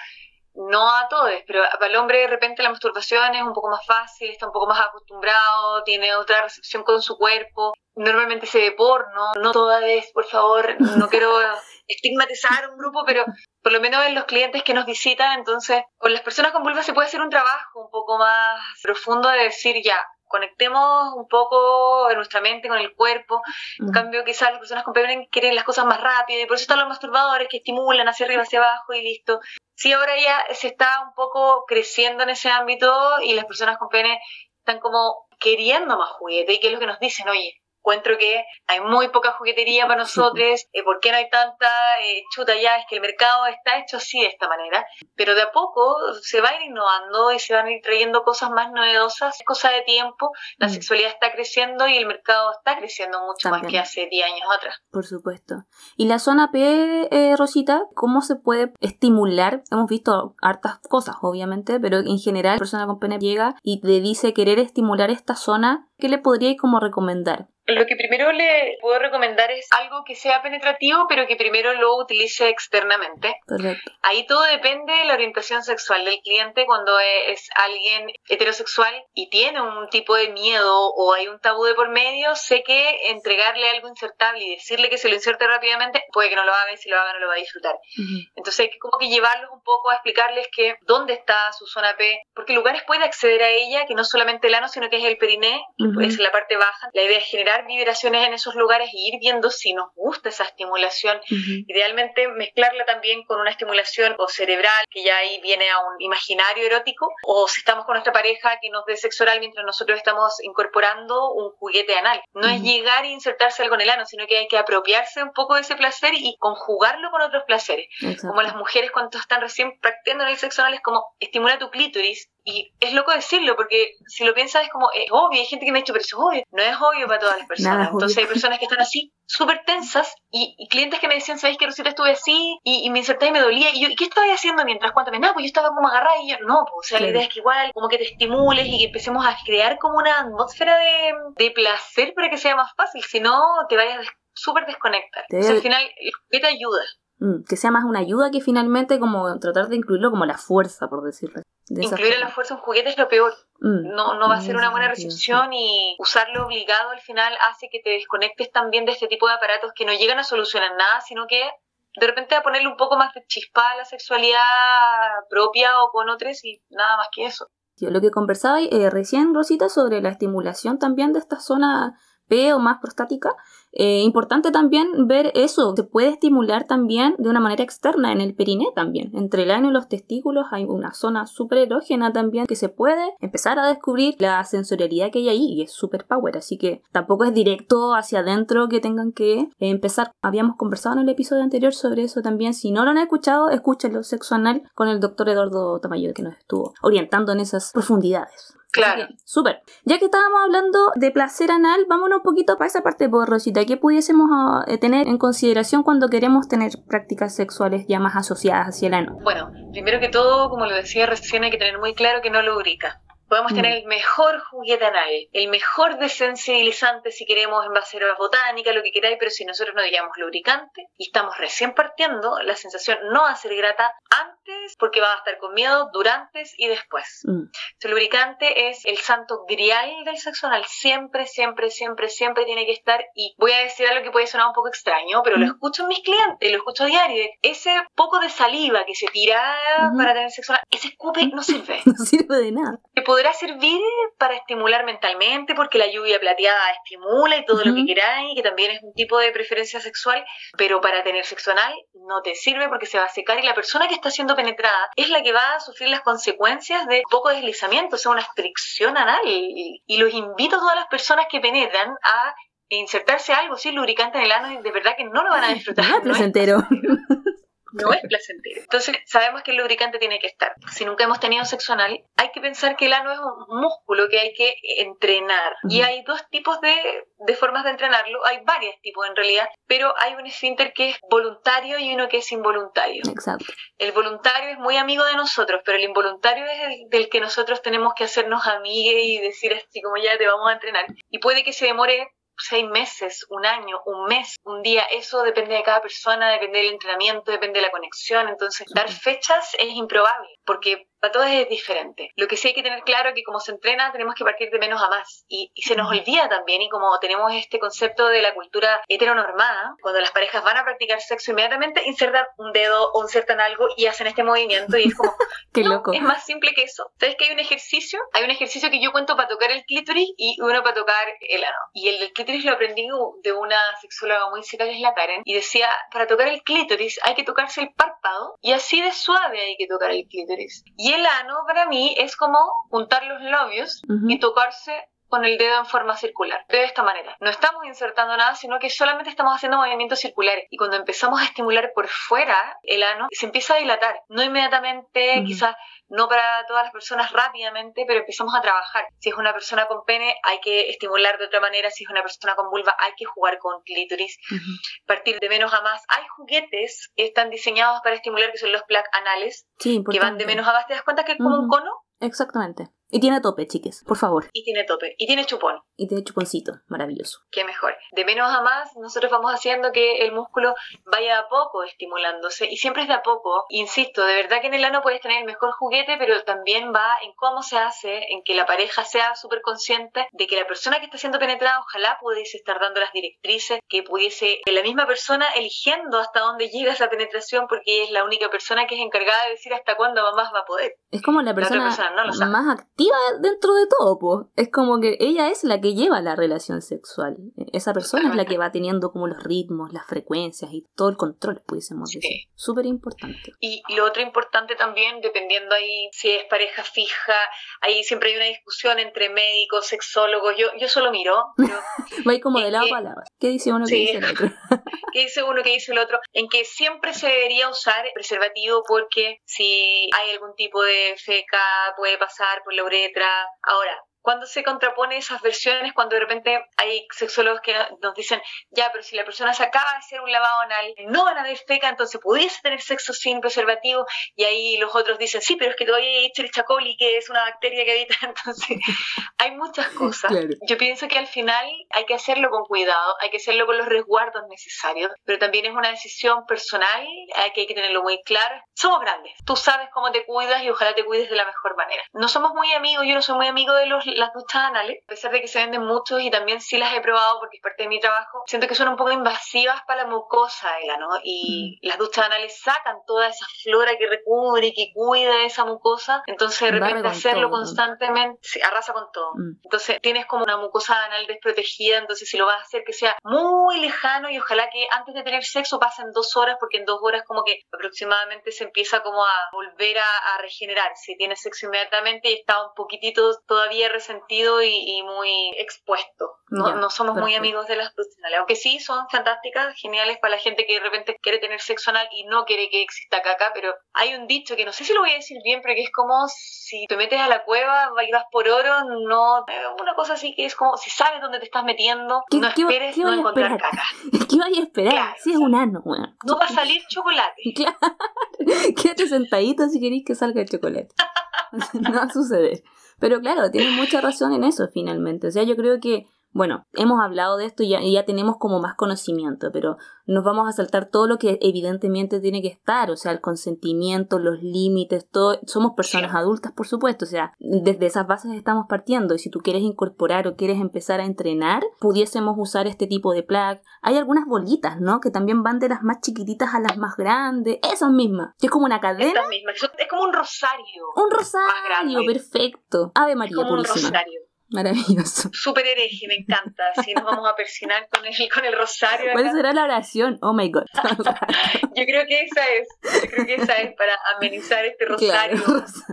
no a todos, pero para el hombre de repente la masturbación es un poco más fácil, está un poco más acostumbrado, tiene otra recepción con su cuerpo, normalmente se ve porno, no toda vez, por favor, no quiero estigmatizar un grupo, pero por lo menos en los clientes que nos visitan, entonces con las personas con vulva se puede hacer un trabajo un poco más profundo de decir ya, conectemos un poco en nuestra mente con el cuerpo. En cambio, quizás las personas con pene quieren las cosas más rápido y por eso están los masturbadores que estimulan hacia arriba, hacia abajo y listo. Sí, ahora ya se está un poco creciendo en ese ámbito y las personas con pene están como queriendo más juguete y que es lo que nos dicen, oye, encuentro que hay muy poca juguetería para nosotros, eh, ¿por qué no hay tanta eh, chuta ya? Es que el mercado está hecho así de esta manera, pero de a poco se va a ir innovando y se van a ir trayendo cosas más novedosas, es cosa de tiempo, la mm. sexualidad está creciendo y el mercado está creciendo mucho más que hace 10 años atrás. Por supuesto. ¿Y la zona P, eh, Rosita, cómo se puede estimular? Hemos visto hartas cosas, obviamente, pero en general la persona con pene llega y te dice querer estimular esta zona, ¿qué le podríais como recomendar? Lo que primero le puedo recomendar es algo que sea penetrativo, pero que primero lo utilice externamente. Correcto. Ahí todo depende de la orientación sexual del cliente. Cuando es alguien heterosexual y tiene un tipo de miedo o hay un tabú de por medio, sé que entregarle algo insertable y decirle que se lo inserte rápidamente, puede que no lo haga y si lo haga no lo va a disfrutar. Entonces hay que como que llevarlos un poco a explicarles que dónde está su zona P, porque lugares puede acceder a ella, que no solamente el ano, sino que es el periné, que es la parte baja. La idea es generar vibraciones en esos lugares y ir viendo si nos gusta esa estimulación. Idealmente mezclarla también con una estimulación o cerebral, que ya ahí viene a un imaginario erótico, o si estamos con nuestra pareja que nos dé sexo oral mientras nosotros estamos incorporando un juguete anal. No es llegar e insertarse algo en el ano, sino que hay que apropiarse un poco de ese placer y conjugarlo con otros placeres. Como las mujeres cuando están recién practicando el sexo anal es como estimula tu clítoris y es loco decirlo, porque si lo piensas es como, es obvio, hay gente que me ha dicho, pero eso es obvio. No es obvio para todas las personas. Entonces hay personas que están así, súper tensas, y, clientes que me decían, ¿sabéis que Rosita estuve así? Y, me inserté y me dolía. Y yo, ¿y qué estaba haciendo mientras? Cuéntame, no, pues yo estaba como agarrada y yo, no, pues, o sea, la idea es que igual, como que te estimules y que empecemos a crear como una atmósfera de, de placer para que sea más fácil. Si no, te vayas súper desconectar. al final, ¿qué te ayuda? Mm, que sea más una ayuda que finalmente como tratar de incluirlo como la fuerza, por decirlo. Incluir a la fuerza un juguete es lo peor. Mm. No, no va a ser una buena recepción y usarlo obligado al final hace que te desconectes también de este tipo de aparatos que no llegan a solucionar nada, sino que de repente a ponerle un poco más de chispa a la sexualidad propia o con otros y nada más que eso. Lo que conversaba eh, recién, Rosita, sobre la estimulación también de esta zona P o más prostática, eh, importante también ver eso, se puede estimular también de una manera externa en el periné también. Entre el ano y los testículos hay una zona súper erógena también que se puede empezar a descubrir la sensorialidad que hay ahí y es súper power, así que tampoco es directo hacia adentro que tengan que empezar. Habíamos conversado en el episodio anterior sobre eso también. Si no lo han escuchado, escúchenlo sexo anal con el doctor Eduardo Tamayo que nos estuvo orientando en esas profundidades. Claro. Súper. Ya que estábamos hablando de placer anal, vámonos un poquito para esa parte, por Rosita. ¿Qué pudiésemos ah, eh, tener en consideración cuando queremos tener prácticas sexuales ya más asociadas hacia el ano? Bueno, primero que todo, como lo decía recién, hay que tener muy claro que no lubrica Podemos tener el mejor juguete anal, el mejor desensibilizante si queremos en base a la botánica, lo que queráis, pero si nosotros no digamos lubricante y estamos recién partiendo, la sensación no va a ser grata antes porque va a estar con miedo durante y después. Mm. El lubricante es el santo grial del sexo anal. Siempre, siempre, siempre, siempre tiene que estar. Y voy a decir algo que puede sonar un poco extraño, pero lo Mm. escucho en mis clientes, lo escucho a diario. Ese poco de saliva que se tira Ujú. para tener sexo anal, ese escupe no sirve. No sirve de nada. Te podrá servir para estimular mentalmente, porque la lluvia plateada estimula y todo lo que queráis, que también es un tipo de preferencia sexual, pero para tener sexo anal no te sirve porque se va a secar y la persona que está siendo penetrada es la que va a sufrir las consecuencias de poco deslizamiento, o sea, una fricción anal. Y, los invito a todas las personas que penetran a insertarse algo sin lubricante en el ano y de verdad que no lo van a disfrutar. No es placentero. No es placentero. Entonces, sabemos que el lubricante tiene que estar. Si nunca hemos tenido sexo anal, hay que pensar que el ano es un músculo que hay que entrenar. Y hay dos tipos de, de formas de entrenarlo. Hay varios tipos en realidad, pero hay un esfínter que es voluntario y uno que es involuntario. Exacto. El voluntario es muy amigo de nosotros, pero el involuntario es el del que nosotros tenemos que hacernos amigues y decir así como ya te vamos a entrenar. Y puede que se demore seis meses, un año, un mes, un día. Eso depende de cada persona, depende del entrenamiento, depende de la conexión. Entonces, dar fechas es improbable, porque para todos es diferente. Lo que sí hay que tener claro es que como se entrena, tenemos que partir de menos a más. Y, y se nos olvida también, y como tenemos este concepto de la cultura heteronormada, cuando las parejas van a practicar sexo, inmediatamente insertan un dedo o insertan algo y hacen este movimiento y es como, Qué no, loco. es más simple que eso. ¿Sabes que hay un ejercicio? Hay un ejercicio que yo cuento para tocar el clítoris y uno para tocar el ano. Y el del clítoris lo aprendí de una sexóloga muy seca que es la Karen. Y decía, para tocar el clítoris hay que tocarse el párpado y así de suave hay que tocar el clítoris. Y el ano para mí es como juntar los labios y tocarse con el dedo en forma circular, de esta manera. No estamos insertando nada, sino que solamente estamos haciendo movimientos circulares. Y cuando empezamos a estimular por fuera el ano, se empieza a dilatar. No inmediatamente, Ujú. quizás no para todas las personas rápidamente, pero empezamos a trabajar. Si es una persona con pene, hay que estimular de otra manera. Si es una persona con vulva, hay que jugar con clítoris. Partir de menos a más. Hay juguetes que están diseñados para estimular, que son los plug anales, Sí, que van de menos a más. ¿Te das cuenta que es como un cono? Exactamente. Y tiene tope, chiques, por favor. Y tiene tope. Y tiene chupón. Y tiene chuponcito, maravilloso. que mejor. De menos a más, nosotros vamos haciendo que el músculo vaya a poco estimulándose y siempre es de a poco. Insisto, de verdad que en el ano puedes tener el mejor juguete, pero también va en cómo se hace, en que la pareja sea súper consciente de que la persona que está siendo penetrada ojalá pudiese estar dando las directrices, que pudiese la misma persona eligiendo hasta dónde llega esa penetración porque es la única persona que es encargada de decir hasta cuándo más va a poder. Es como la persona, persona no lo sabe. más activa dentro de todo, pues. Es como que ella es la que lleva la relación sexual. Esa persona es la que va teniendo como los ritmos, las frecuencias y todo el control, pudiésemos Sí. decir. Súper importante. Y lo otro importante también, dependiendo ahí si es pareja fija, ahí siempre hay una discusión entre médicos, sexólogos. Yo, yo solo miro, pero Va como de lado eh, para lado. ¿Qué dice uno, sí. qué dice el otro? ¿qué dice uno, qué dice el otro? En que siempre se debería usar preservativo porque si hay algún tipo de feca puede pasar por la uretra. Ahora, cuando se contrapone esas versiones, cuando de repente hay sexólogos que nos dicen, ya, pero si la persona se acaba de hacer un lavado anal, no van a haber feca, entonces pudiese tener sexo sin preservativo, y ahí los otros dicen, sí, pero es que todavía hay Escherichia coli, que es una bacteria que habita, entonces hay muchas cosas. Claro. Yo pienso que al final hay que hacerlo con cuidado, hay que hacerlo con los resguardos necesarios, pero también es una decisión personal, hay que, hay que tenerlo muy claro. Somos grandes, tú sabes cómo te cuidas y ojalá te cuides de la mejor manera. No somos muy amigos, yo no soy muy amigo de los, las duchas anales, a pesar de que se venden muchos y también sí las he probado porque es parte de mi trabajo. Siento que son un poco invasivas para la mucosa del ano y las duchas anales sacan toda esa flora que recubre y que cuida esa mucosa, entonces de repente hacerlo todo. constantemente sí, arrasa con todo. Mm. Entonces tienes como una mucosa anal desprotegida, entonces si lo vas a hacer que sea muy lejano y ojalá que antes de tener sexo pasen dos horas, porque en dos horas como que aproximadamente se empieza como a volver a, a regenerar. Si tienes sexo inmediatamente y está un poquitito todavía resentido y, y muy expuesto. No, no somos muy amigos de las anales, aunque sí son fantásticas, geniales para la gente que de repente quiere tener sexo anal y no quiere que exista caca, pero hay un dicho que no sé si lo voy a decir bien, pero que es como si te metes a la cueva y vas por oro, no, eh, una cosa así que es como si sabes dónde te estás metiendo, ¿Qué- no esperes no encontrar esperar? caca. ¿Qué vaya a esperar? Claro. Si es un ano, weón. No va a salir chocolate. Claro. Quédate sentadito si queréis que salga el chocolate. no va a suceder. Pero claro, tiene mucha razón en eso finalmente. O sea, yo creo que bueno, hemos hablado de esto y ya, tenemos como más conocimiento, pero nos vamos a saltar todo lo que evidentemente tiene que estar, o sea, el consentimiento, los límites, todo. Somos personas adultas, por supuesto, o sea, desde esas bases estamos partiendo y si tú quieres incorporar o quieres empezar a entrenar, pudiésemos usar este tipo de plug. Hay algunas bolitas, ¿no? Que también van de las más chiquititas a las más grandes, esas mismas, que es como una cadena. es como un rosario. Un rosario, perfecto. Ave María, como un rosario. Maravilloso. Súper hereje, me encanta. Así nos vamos a persinar con el, con el rosario. ¿Cuál será la oración? Oh my God. yo creo que esa es. Yo creo que esa es para amenizar este rosario,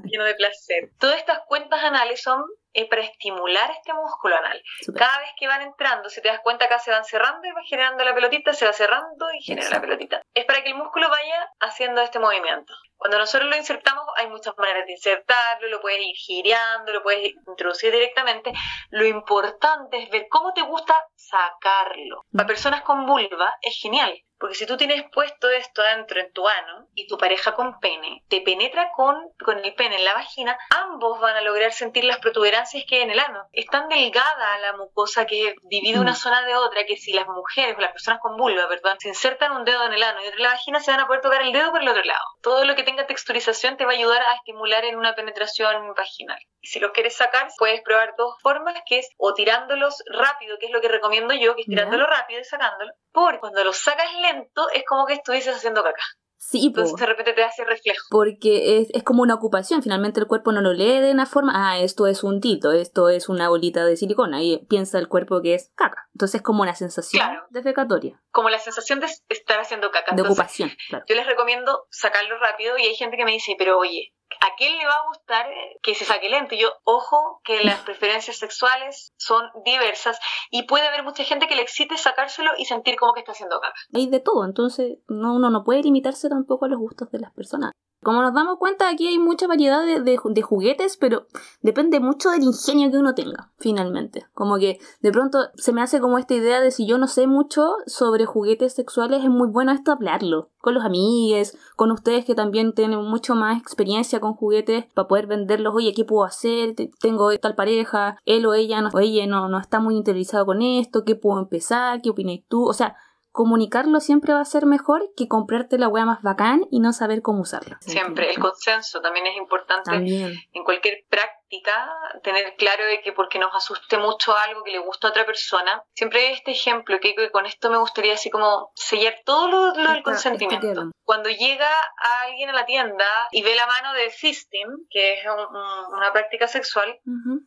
lleno de placer. Todas estas cuentas anales son para estimular este músculo anal. Cada vez que van entrando, si te das cuenta acá se van cerrando y va generando la pelotita, se va cerrando y genera la pelotita. Es para que el músculo vaya haciendo este movimiento. Cuando nosotros lo insertamos, hay muchas maneras de insertarlo, lo puedes ir girando, lo puedes introducir directamente. Lo importante es ver cómo te gusta sacarlo. Para personas con vulva es genial, porque si tú tienes puesto esto dentro en tu ano y tu pareja con pene te penetra con, con el pene en la vagina, ambos van a lograr sentir las protuberancias que hay en el ano. Es tan delgada la mucosa que divide una mm. zona de otra que si las mujeres o las personas con vulva, perdón, se insertan un dedo en el ano y otra en la vagina, se van a poder tocar el dedo por el otro lado. Todo lo que tenga texturización te va a ayudar a estimular en una penetración vaginal. Y si los quieres sacar, puedes probar dos formas, que es o tirándolos rápido, que es lo que recomiendo yo, que es tirándolo rápido y sacándolo, porque cuando los sacas lento es como que estuvieses haciendo caca. Sí, Entonces de repente te hace reflejo. Porque es, es, como una ocupación, finalmente el cuerpo no lo lee de una forma, ah, esto es un tito, esto es una bolita de silicona, y piensa el cuerpo que es caca. Entonces es como una sensación defecatoria. Como la sensación de estar haciendo caca. De ocupación, claro. Yo les recomiendo sacarlo rápido y hay gente que me dice, pero oye, ¿a quién le va a gustar que se saque lento? Yo, ojo, que las preferencias sexuales son diversas y puede haber mucha gente que le excite sacárselo y sentir como que está haciendo caca. Hay de todo, entonces no, uno no puede limitarse tampoco a los gustos de las personas. Como nos damos cuenta, aquí hay mucha variedad de, de, juguetes, pero depende mucho del ingenio que uno tenga, finalmente. Como que de pronto se me hace como esta idea de si yo no sé mucho sobre juguetes sexuales, es muy bueno esto hablarlo con los amigues, con ustedes que también tienen mucho más experiencia con juguetes para poder venderlos. Oye, ¿qué puedo hacer? Tengo tal pareja, él o ella no, o ella no, no está muy interesado con esto, ¿qué puedo empezar? ¿Qué opinas tú? O sea, comunicarlo siempre va a ser mejor que comprarte la wea más bacán y no saber cómo usarlo. Siempre, el consenso también es importante en cualquier práctica tener claro de que porque nos asuste mucho algo que le gusta a otra persona, siempre hay este ejemplo que, con esto me gustaría así como sellar todo lo, del consentimiento. Cuando llega a alguien a la tienda y ve la mano de fisting, que es una práctica sexual,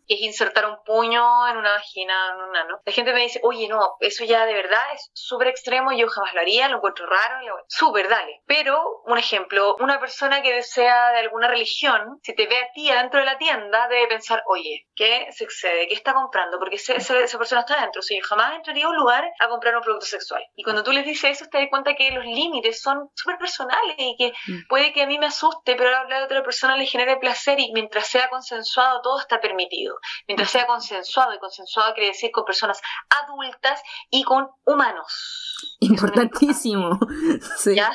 que es insertar un puño en una vagina, en un ano, la gente me dice, oye, no, eso ya de verdad es súper extremo, yo jamás lo haría, lo encuentro raro, súper, dale. Pero, un ejemplo, una persona que desea de alguna religión, si te ve a ti adentro de la tienda, de pensar, oye, ¿qué se excede? ¿Qué está comprando? Porque esa, esa persona está adentro. O sea, yo jamás entraría a un lugar a comprar un producto sexual. Y cuando tú les dices eso, te das cuenta que los límites son súper personales y que mm. puede que a mí me asuste, pero a la otra persona le genere placer y mientras sea consensuado, todo está permitido. Mientras sea consensuado, y consensuado quiere decir con personas adultas y con humanos. Importantísimo. Sí. ¿Ya?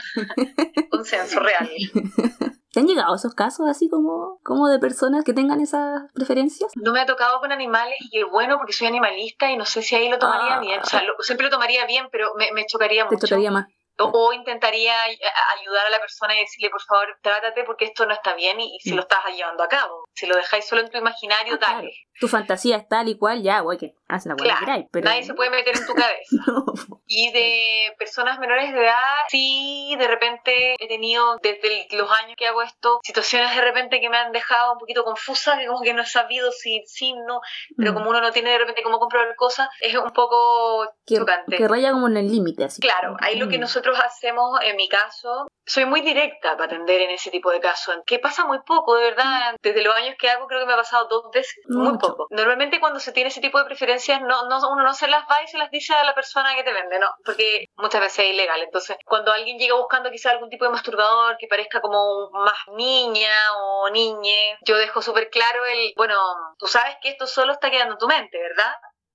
Consenso real. ¿Te han llegado esos casos así como, como de personas que tengan esas preferencias? No me ha tocado con animales y bueno porque soy animalista y no sé si ahí lo tomaría ah. bien. O sea, siempre lo tomaría bien, pero me, me chocaría mucho. Te chocaría más. O, intentaría ayudar a la persona y decirle, por favor, trátate porque esto no está bien y, si mm. lo estás llevando a cabo. Si lo dejáis solo en tu imaginario, ah, dale. Tu fantasía es tal y cual, ya, güey, que haz la claro, pero... Nadie se puede meter en tu cabeza. Y de personas menores de edad, sí, de repente he tenido, desde los años que hago esto, situaciones de repente que me han dejado un poquito confusa, que como que no he sabido si sí, no, pero mm. como uno no tiene de repente cómo comprobar cosas, es un poco chocante. Que raya como en el límite, así. Claro, ahí lo que mm. Nosotros hacemos, en mi caso, soy muy directa para atender en ese tipo de casos, que pasa muy poco, de verdad. Desde los años que hago creo que me ha pasado dos veces, muy poco. Normalmente cuando se tiene ese tipo de preferencias, no, no, uno no se las va y se las dice a la persona que te vende no, porque muchas veces es ilegal. Entonces, cuando alguien llega buscando quizá algún tipo de masturbador que parezca como más niña o niñe, yo dejo súper claro el, bueno, tú sabes que esto solo está quedando en tu mente, ¿verdad?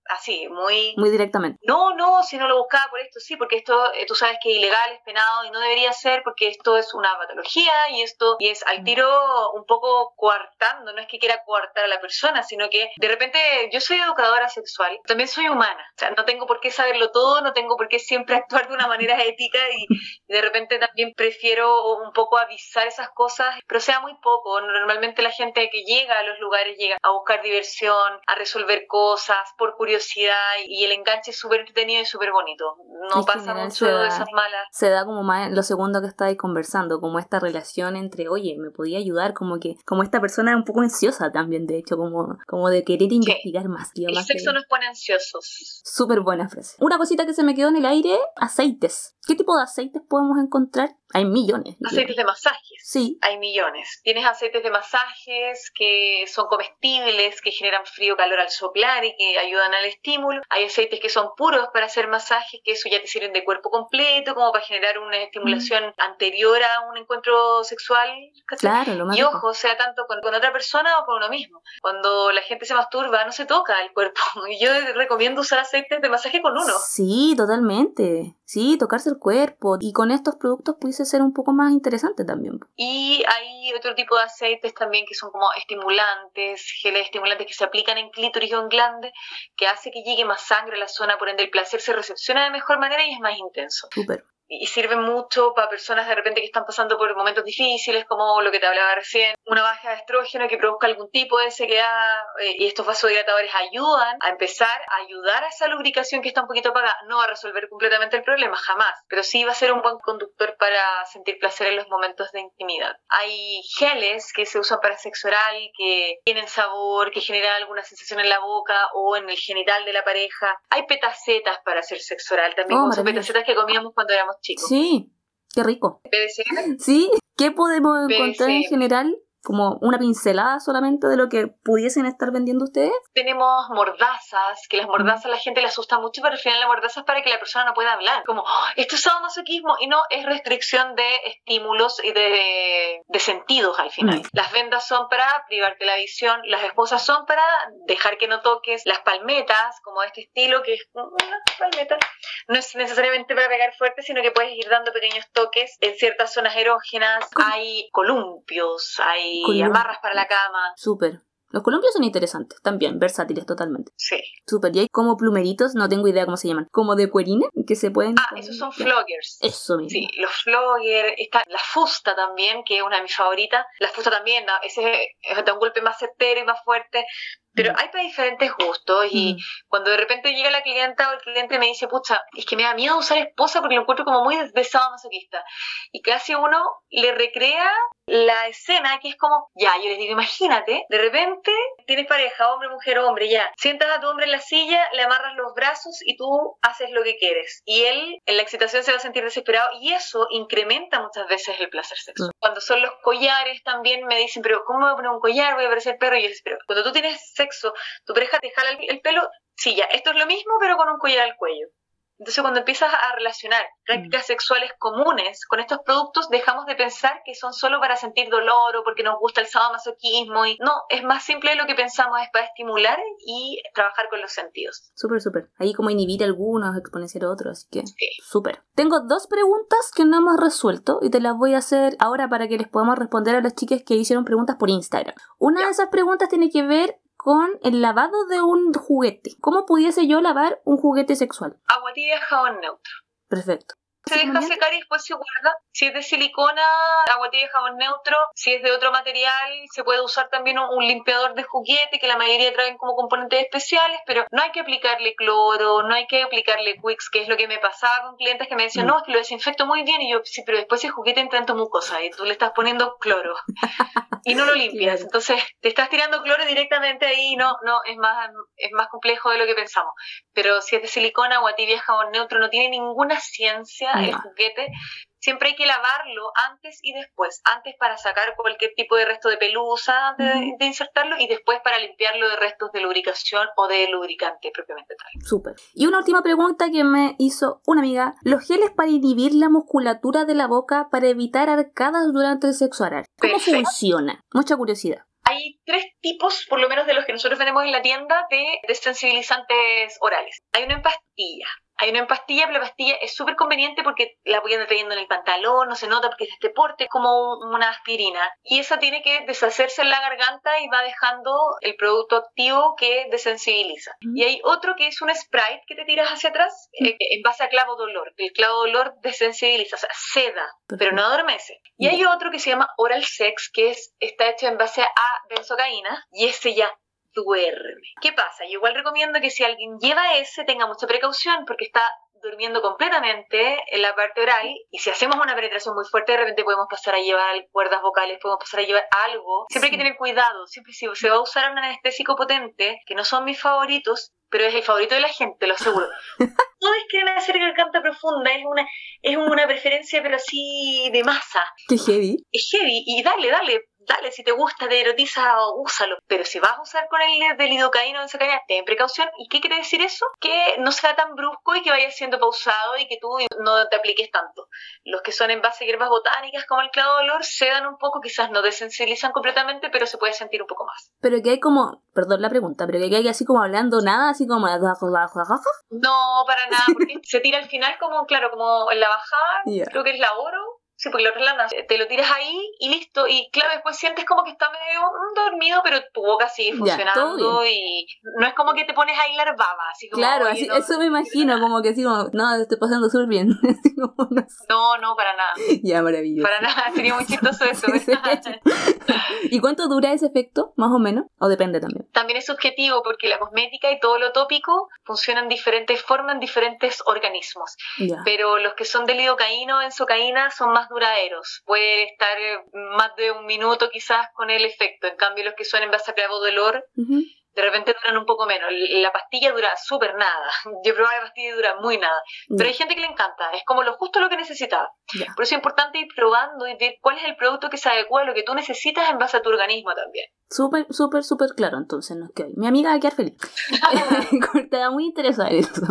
Así, muy... Muy directamente. No, no, si no lo buscaba por esto, sí, porque esto eh, tú sabes que es ilegal, es penado y no debería ser porque esto es una patología y esto y es al Mm. tiro un poco coartando, no es que quiera coartar a la persona, sino que de repente yo soy educadora sexual, también soy humana, o sea, no tengo por qué saberlo todo, no tengo por qué siempre actuar de una manera ética y, y de repente también prefiero un poco avisar esas cosas, pero sea muy poco, normalmente la gente que llega a los lugares llega a buscar diversión, a resolver cosas por curiosidad y el enganche es súper entretenido y súper bonito, no pasa mucho se de da- esas malas Se da como más lo segundo que estáis conversando, como esta relación entre, oye, me podía ayudar, como que, como esta persona es un poco ansiosa también, de hecho, como, como de querer investigar más. tío, El más que- sexo nos pone ansiosos. Súper buena frase. Una cosita que se me quedó en el aire, aceites. ¿Qué tipo de aceites podemos encontrar? Hay millones. Aceites de masajes. Sí, Hay millones. Tienes aceites de masajes que son comestibles, que generan frío, calor al soplar y que ayudan al estímulo. Hay aceites que son puros para hacer masajes, que eso ya te sirven de cuerpo completo, como para generar una estimulación anterior a un encuentro sexual. claro, lo más Y ojo, sea tanto con, con otra persona o con uno mismo. Cuando la gente se masturba, no se toca el cuerpo. Y yo recomiendo usar aceites de masaje con uno. Sí, totalmente. Sí, tocarse el cuerpo. Y con estos productos pudiese ser un poco más interesante también. Y hay otro tipo de aceites también que son como estimulantes, geles estimulantes que se aplican en clítoris o en glande, que hace que llegue más sangre a la zona, por ende el placer se recepciona de mejor manera y es más intenso. Y sirven mucho para personas de repente que están pasando por momentos difíciles, como lo que te hablaba recién, una baja de estrógeno que produzca algún tipo de sequedad, eh, y estos vasodilatadores ayudan a empezar a ayudar a esa lubricación que está un poquito apagada, no a resolver completamente el problema, jamás, pero sí va a ser un buen conductor para sentir placer en los momentos de intimidad. Hay geles que se usan para sexo oral, que tienen sabor, que generan alguna sensación en la boca o en el genital de la pareja. Hay petacetas para hacer sexo oral, también Oh, como son petacetas que comíamos cuando éramos chicos. Sí, qué rico. Sí, ¿qué podemos encontrar en general? Como una pincelada solamente de lo que pudiesen estar vendiendo ustedes. tenemos mordazas, que las mordazas a la gente le asusta mucho, pero al final la mordaza es para que la persona no pueda hablar. Como, "Oh, esto es sadomasoquismo, y no, es restricción de estímulos y de, de sentidos al final. Mm. Las vendas son para privarte la visión, las esposas son para dejar que no toques, las palmetas, como este estilo, que es una palmeta, no es necesariamente para pegar fuerte, sino que puedes ir dando pequeños toques en ciertas zonas erógenas. Hay columpios, hay Columpios. amarras para la cama. Súper. Los columpios son interesantes, también, versátiles totalmente. Sí. Súper. Y hay como plumeritos, no tengo idea cómo se llaman. Como de cuerina, que se pueden. Ah, esos son floggers. Eso mismo. Sí, los floggers, está la fusta también, que es una de mis favoritas. La fusta también, da- ese es da un golpe más certero y más fuerte. Pero Mm. hay para diferentes gustos y Mm. cuando de repente llega la clienta o el cliente me dice, pucha, es que me da miedo usar esposa porque lo encuentro como muy besado masoquista. Y casi uno le recrea la escena que es como, ya, yo les digo, imagínate, de repente tienes pareja, hombre, mujer, hombre, ya. Sientas a tu hombre en la silla, le amarras los brazos y tú haces lo que quieres. Y él en la excitación se va a sentir desesperado y eso incrementa muchas veces el placer sexual. Cuando son los collares también me dicen, pero ¿cómo me voy a poner un collar? Voy a parecer perro. Y yo les pero cuando tú tienes sexo, tu pareja te jala el, el pelo, sí, ya, esto es lo mismo, pero con un collar al cuello. Entonces, cuando empiezas a relacionar prácticas sexuales comunes con estos productos, dejamos de pensar que son solo para sentir dolor o porque nos gusta el sadomasoquismo. Y no, es más simple de lo que pensamos, es para estimular y trabajar con los sentidos. Súper, súper. Ahí como inhibir algunos, exponenciar otros, así que Sí. súper. Tengo dos preguntas que no hemos resuelto y te las voy a hacer ahora para que les podamos responder a las chicas que hicieron preguntas por Instagram. Una de esas preguntas tiene que ver con el lavado de un juguete. ¿Cómo pudiese yo lavar un juguete sexual? Agua tibia, jabón neutro. Perfecto. Se deja secar y después se guarda. Si es de silicona, agua tibia, jabón neutro. Si es de otro material, se puede usar también un, un limpiador de juguete, que la mayoría traen como componentes especiales, pero no hay que aplicarle cloro, no hay que aplicarle Quicks, que es lo que me pasaba con clientes que me decían, Mm. no, es que lo desinfecto muy bien. Y yo, sí, pero después el juguete entra en tu mucosa y tú le estás poniendo cloro y no lo limpias. Entonces te estás tirando cloro directamente ahí y no, no, es más, es más complejo de lo que pensamos. Pero si es de silicona, agua tibia, jabón neutro, no tiene ninguna ciencia el No. juguete. Siempre hay que lavarlo antes y después. Antes para sacar cualquier tipo de resto de pelusa antes de- insertarlo y después para limpiarlo de restos de lubricación o de lubricante propiamente tal. Súper. Y una última pregunta que me hizo una amiga. ¿Los geles para inhibir la musculatura de la boca para evitar arcadas durante el sexo oral? ¿Cómo Perfecto. funciona? Mucha curiosidad. Hay tres tipos, por lo menos de los que nosotros tenemos en la tienda, de desensibilizantes orales. Hay uno en pastilla, hay una en pastilla, pero la pastilla es súper conveniente porque la voy a trayendo en el pantalón, no se nota porque es este porte, como una aspirina. Y esa tiene que deshacerse en la garganta y va dejando el producto activo que desensibiliza. Y hay otro que es un Sprite que te tiras hacia atrás eh, en base a clavo dolor. El clavo dolor desensibiliza, o sea, seda, pero no adormece. Y hay otro que se llama Oral Sex, que es, está hecho en base a benzocaína y ese ya duerme. ¿Qué pasa? Yo igual recomiendo que si alguien lleva ese tenga mucha precaución porque está durmiendo completamente en la parte oral y si hacemos una penetración muy fuerte de repente podemos pasar a llevar cuerdas vocales, podemos pasar a llevar algo. Siempre hay que tener cuidado, siempre si se va a usar un anestésico potente, que no son mis favoritos, pero es el favorito de la gente, lo aseguro. Todos quieren hacer garganta profunda, es una, es una preferencia pero así de masa. Qué heavy. Es heavy y dale, dale, dale, si te gusta, te erotiza, úsalo. Pero si vas a usar con el del lidocaína o ensacaína, ten precaución. ¿Y qué quiere decir eso? Que no sea tan brusco y que vaya siendo pausado y que tú no te apliques tanto. Los que son en base a hierbas botánicas como el clavo de olor sedan un poco, quizás no desensibilizan completamente, pero se puede sentir un poco más. Pero que hay como, perdón la pregunta, pero que hay así como hablando nada, así como... No, para nada, porque se tira al final como, claro, como en la bajada, creo que es la oro, Sí, porque lo relajas, te lo tiras ahí y listo. Y claro, después sientes como que está medio dormido, pero tu boca sigue funcionando y no es como que te pones a hilar baba. Así como, claro, así, eso me imagino, como que así como, no, estoy pasando súper bien. no, no, para nada. Ya, maravilloso. Para nada, sería muy chistoso eso. ¿Y cuánto dura ese efecto, más o menos? ¿O depende también? También es subjetivo porque la cosmética y todo lo tópico funcionan diferentes formas en diferentes organismos. Pero los que son de lidocaína o enzocaína son más duraderos. Puede estar más de un minuto quizás con el efecto. En cambio, los que son en base a clavo de de repente duran un poco menos. La pastilla dura súper nada. Yo he probado la pastilla y dura muy nada. Pero hay gente que le encanta. Es como lo justo lo que necesitaba. Por eso es importante ir probando y ver cuál es el producto que se adecua a lo que tú necesitas en base a tu organismo también. Súper, súper, súper claro, entonces no es que Mi amiga va a quedar feliz. Te da muy interesante esto.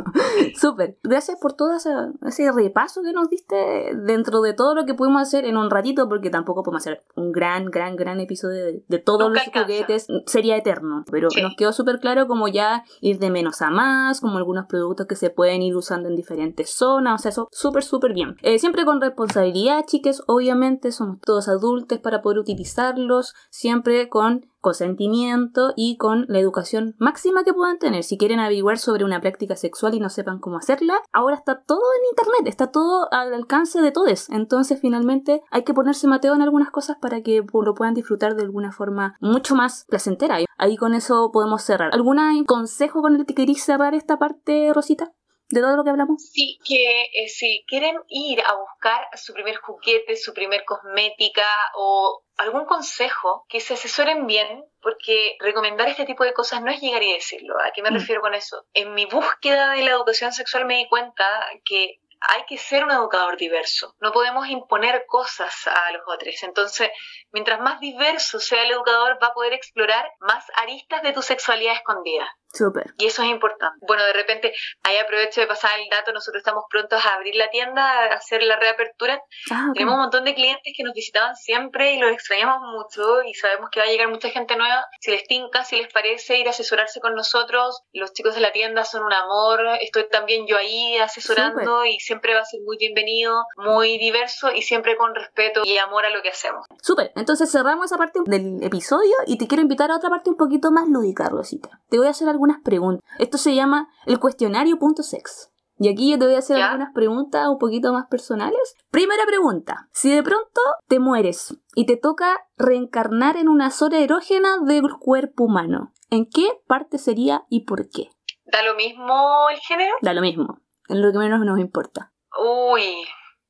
súper. Gracias por todo ese, repaso que nos diste dentro de todo lo que pudimos hacer en un ratito, porque tampoco podemos hacer un gran, gran, gran episodio de, todos los juguetes. Sería eterno, pero nos quedó súper claro como ya ir de menos a más, como algunos productos que se pueden ir usando en diferentes zonas. O sea, eso súper, súper bien. Eh, siempre con responsabilidad, chiques, obviamente somos todos adultos para poder utilizarlos, siempre con consentimiento y con la educación máxima que puedan tener. Si quieren averiguar sobre una práctica sexual y no sepan cómo hacerla, ahora está todo en internet, está todo al alcance de todos. Entonces, finalmente, hay que ponerse mateo en algunas cosas para que lo puedan disfrutar de alguna forma mucho más placentera. Ahí con eso podemos cerrar. ¿Algún consejo con el que queréis cerrar esta parte, Rosita? De todo lo que hablamos? Sí, que eh, si quieren ir a buscar su primer juguete, su primer cosmética o algún consejo, que se asesoren bien, porque recomendar este tipo de cosas no es llegar y decirlo. ¿A qué me mm. refiero con eso? En mi búsqueda de la educación sexual me di cuenta que hay que ser un educador diverso. No podemos imponer cosas a los otros. Entonces, mientras más diverso sea el educador, va a poder explorar más aristas de tu sexualidad escondida. Súper. Y eso es importante. Bueno, de repente, ahí aprovecho de pasar el dato, nosotros estamos prontos a abrir la tienda, a hacer la reapertura. Ah, Tenemos un montón de clientes que nos visitaban siempre y los extrañamos mucho y sabemos que va a llegar mucha gente nueva. Si les tinca, si les parece ir a asesorarse con nosotros, los chicos de la tienda son un amor, estoy también yo ahí asesorando y siempre va a ser muy bienvenido, muy diverso y siempre con respeto y amor a lo que hacemos. Súper, entonces cerramos esa parte del episodio y te quiero invitar a otra parte un poquito más lúdica, Rosita. Te voy a hacer algo algunas preguntas. Esto se llama el cuestionario.sex. Y aquí yo te voy a hacer algunas preguntas un poquito más personales. Primera pregunta. Si de pronto te mueres y te toca reencarnar en una zona erógena del cuerpo humano, ¿en qué parte sería y por qué? ¿Da lo mismo el género? Da lo mismo. Es lo que menos nos importa. Uy,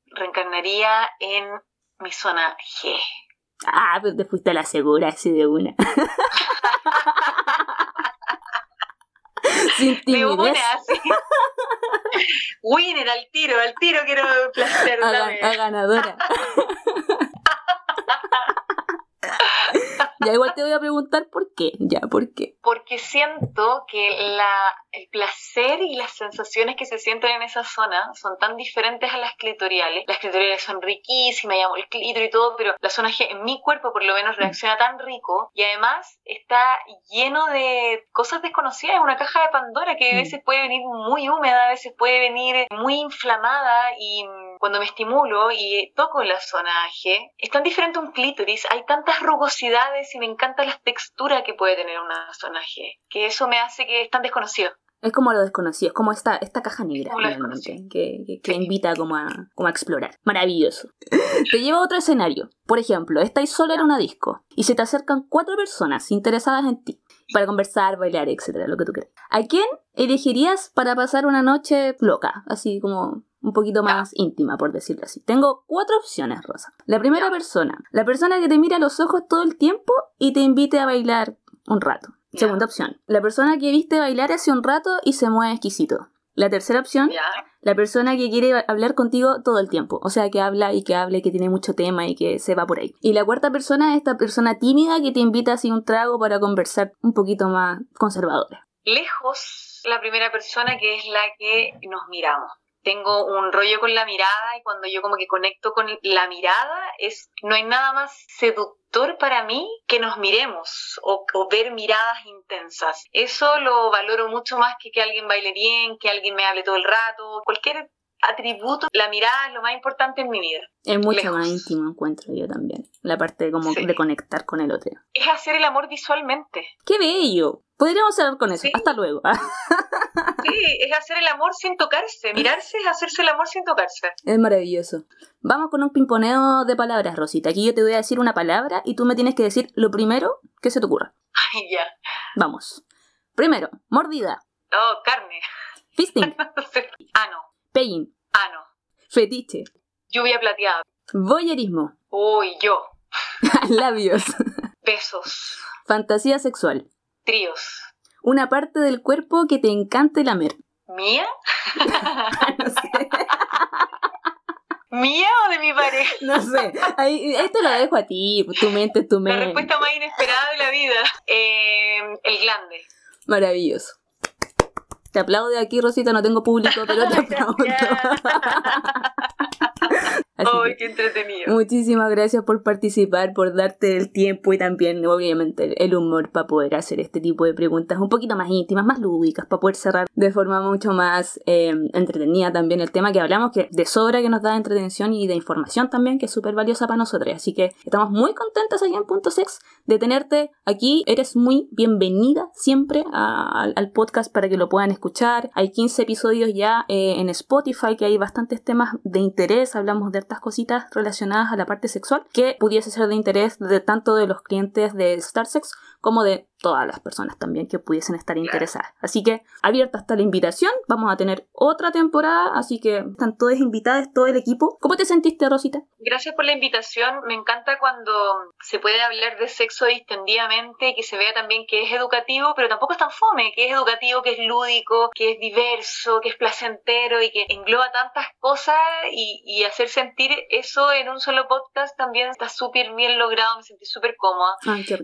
reencarnaría en mi zona G. Ah, pero te fuiste a la segura así de una. Sin timidez. De así. Winner, al tiro, al tiro quiero placer. A, ganadora. ya igual te voy a preguntar por qué. Ya, ¿por qué? Porque siento que la, el placer y las sensaciones que se sienten en esa zona son tan diferentes a las clitoriales. Las clitoriales son riquísimas, llamo el clítoris y todo, pero la zona G en mi cuerpo por lo menos reacciona tan rico y además está lleno de cosas desconocidas, es una caja de Pandora que a veces puede venir muy húmeda, a veces puede venir muy inflamada y cuando me estimulo y toco la zona G, es tan diferente un clítoris, hay tantas rugosidades y me encanta la textura que puede tener zona G, que eso me hace que es tan desconocido. Es como lo desconocido, es como esta, esta caja negra, realmente, que, que, invita como a, como a explorar. Maravilloso. te lleva a otro escenario. Por ejemplo, estáis solo en una disco y se te acercan cuatro personas interesadas en ti para conversar, bailar, etcétera, lo que tú quieras. ¿A quién elegirías para pasar una noche loca? Así como un poquito más íntima, por decirlo así. Tengo cuatro opciones, Rosa. La primera persona, la persona que te mira a los ojos todo el tiempo y te invite a bailar un rato. Segunda opción, la persona que viste bailar hace un rato y se mueve exquisito. La tercera opción, la persona que quiere hablar contigo todo el tiempo. O sea, que habla y que hable, que tiene mucho tema y que se va por ahí. Y la cuarta persona es esta persona tímida que te invita así un trago para conversar un poquito más conservadora. Lejos, la primera persona que es la que nos miramos tengo un rollo con la mirada y cuando yo como que conecto con la mirada es no hay nada más seductor para mí que nos miremos o, ver miradas intensas. Eso lo valoro mucho más que que alguien baile bien, que alguien me hable todo el rato, cualquier atributo, la mirada es lo más importante en mi vida. Es mucho más íntimo, encuentro yo también. La parte como de conectar con el otro. Es hacer el amor visualmente. ¡Qué bello! Podríamos hablar con eso. Hasta luego. sí, es hacer el amor sin tocarse. Mirarse es hacerse el amor sin tocarse. Es maravilloso. Vamos con un pimponeo de palabras, Rosita. Aquí yo te voy a decir una palabra y tú me tienes que decir lo primero que se te ocurra. Ay, ya. Vamos. Primero, mordida. Oh, carne. Fisting. ano. Pegging. Ano. Fetiche. Lluvia plateada. Voyerismo. Uy, yo. Labios. Besos. Fantasía sexual. Tríos. Una parte del cuerpo que te encante lamer. ¿Mía? no sé. ¿Mía o de mi pareja? No sé. Ahí, esto lo dejo a ti. Tu mente tu mente. La respuesta más inesperada de la vida. Eh, el glande. Maravilloso. Te aplaudo aquí, Rosita. No tengo público, pero te aplaudo. ¡Ay, qué entretenido! Muchísimas gracias por participar, por darte el tiempo y también, obviamente, el humor para poder hacer este tipo de preguntas un poquito más íntimas, más lúdicas, para poder cerrar de forma mucho más eh, entretenida también el tema que hablamos, que de sobra que nos da entretención y de información también, que es súper valiosa para nosotros. Así que estamos muy contentos aquí en Punto Sex de tenerte aquí. Eres muy bienvenida siempre al podcast para que lo puedan escuchar. Hay 15 episodios ya eh, en Spotify, que hay bastantes temas de interés. Hablamos de cositas relacionadas a la parte sexual que pudiese ser de interés de tanto de los clientes de StarSex como de todas las personas también que pudiesen estar interesadas. Así que abierta está la invitación, vamos a tener otra temporada, así que están todos invitados, todo el equipo. ¿Cómo te sentiste, Rosita? Gracias por la invitación, me encanta cuando se puede hablar de sexo distendidamente, que se vea también que es educativo, pero tampoco es tan fome, que es educativo, que es lúdico, que es diverso, que es placentero y que engloba tantas cosas y, hacer sentir eso en un solo podcast también está súper bien logrado, me sentí súper cómoda.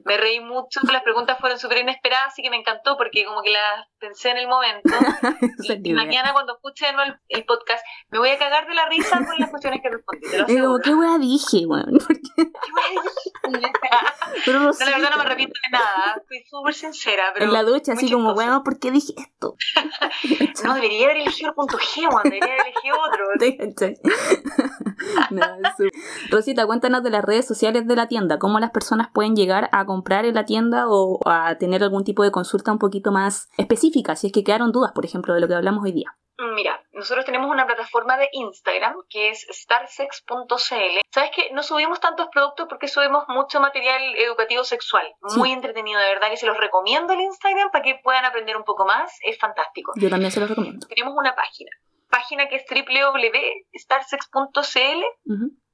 me reí mucho, las preguntas fueron fueron súper inesperadas, así que me encantó porque como que las pensé en el momento. y, mañana cuando escuche el, podcast me voy a cagar de la risa con las cuestiones que respondí. Es como, ¿qué wea dije, weón? ¿Qué pero no, la verdad no me arrepiento de nada, estoy súper sincera. Pero en la ducha, así como, weón, ¿por qué dije esto? no, debería haber elegido el punto G, weón, debería haber elegido otro. Rosita, cuéntanos de las redes sociales de la tienda, cómo las personas pueden llegar a comprar en la tienda o a tener algún tipo de consulta un poquito más específica, si es que quedaron dudas, por ejemplo, de lo que hablamos hoy día. Mira, nosotros tenemos una plataforma de Instagram que es starsex.cl. ¿Sabes que No subimos tantos productos porque subimos mucho material educativo sexual. Muy entretenido, de verdad que se los recomiendo el Instagram para que puedan aprender un poco más. Es fantástico. Yo también se los recomiendo. Tenemos una página página que es www.starsex.cl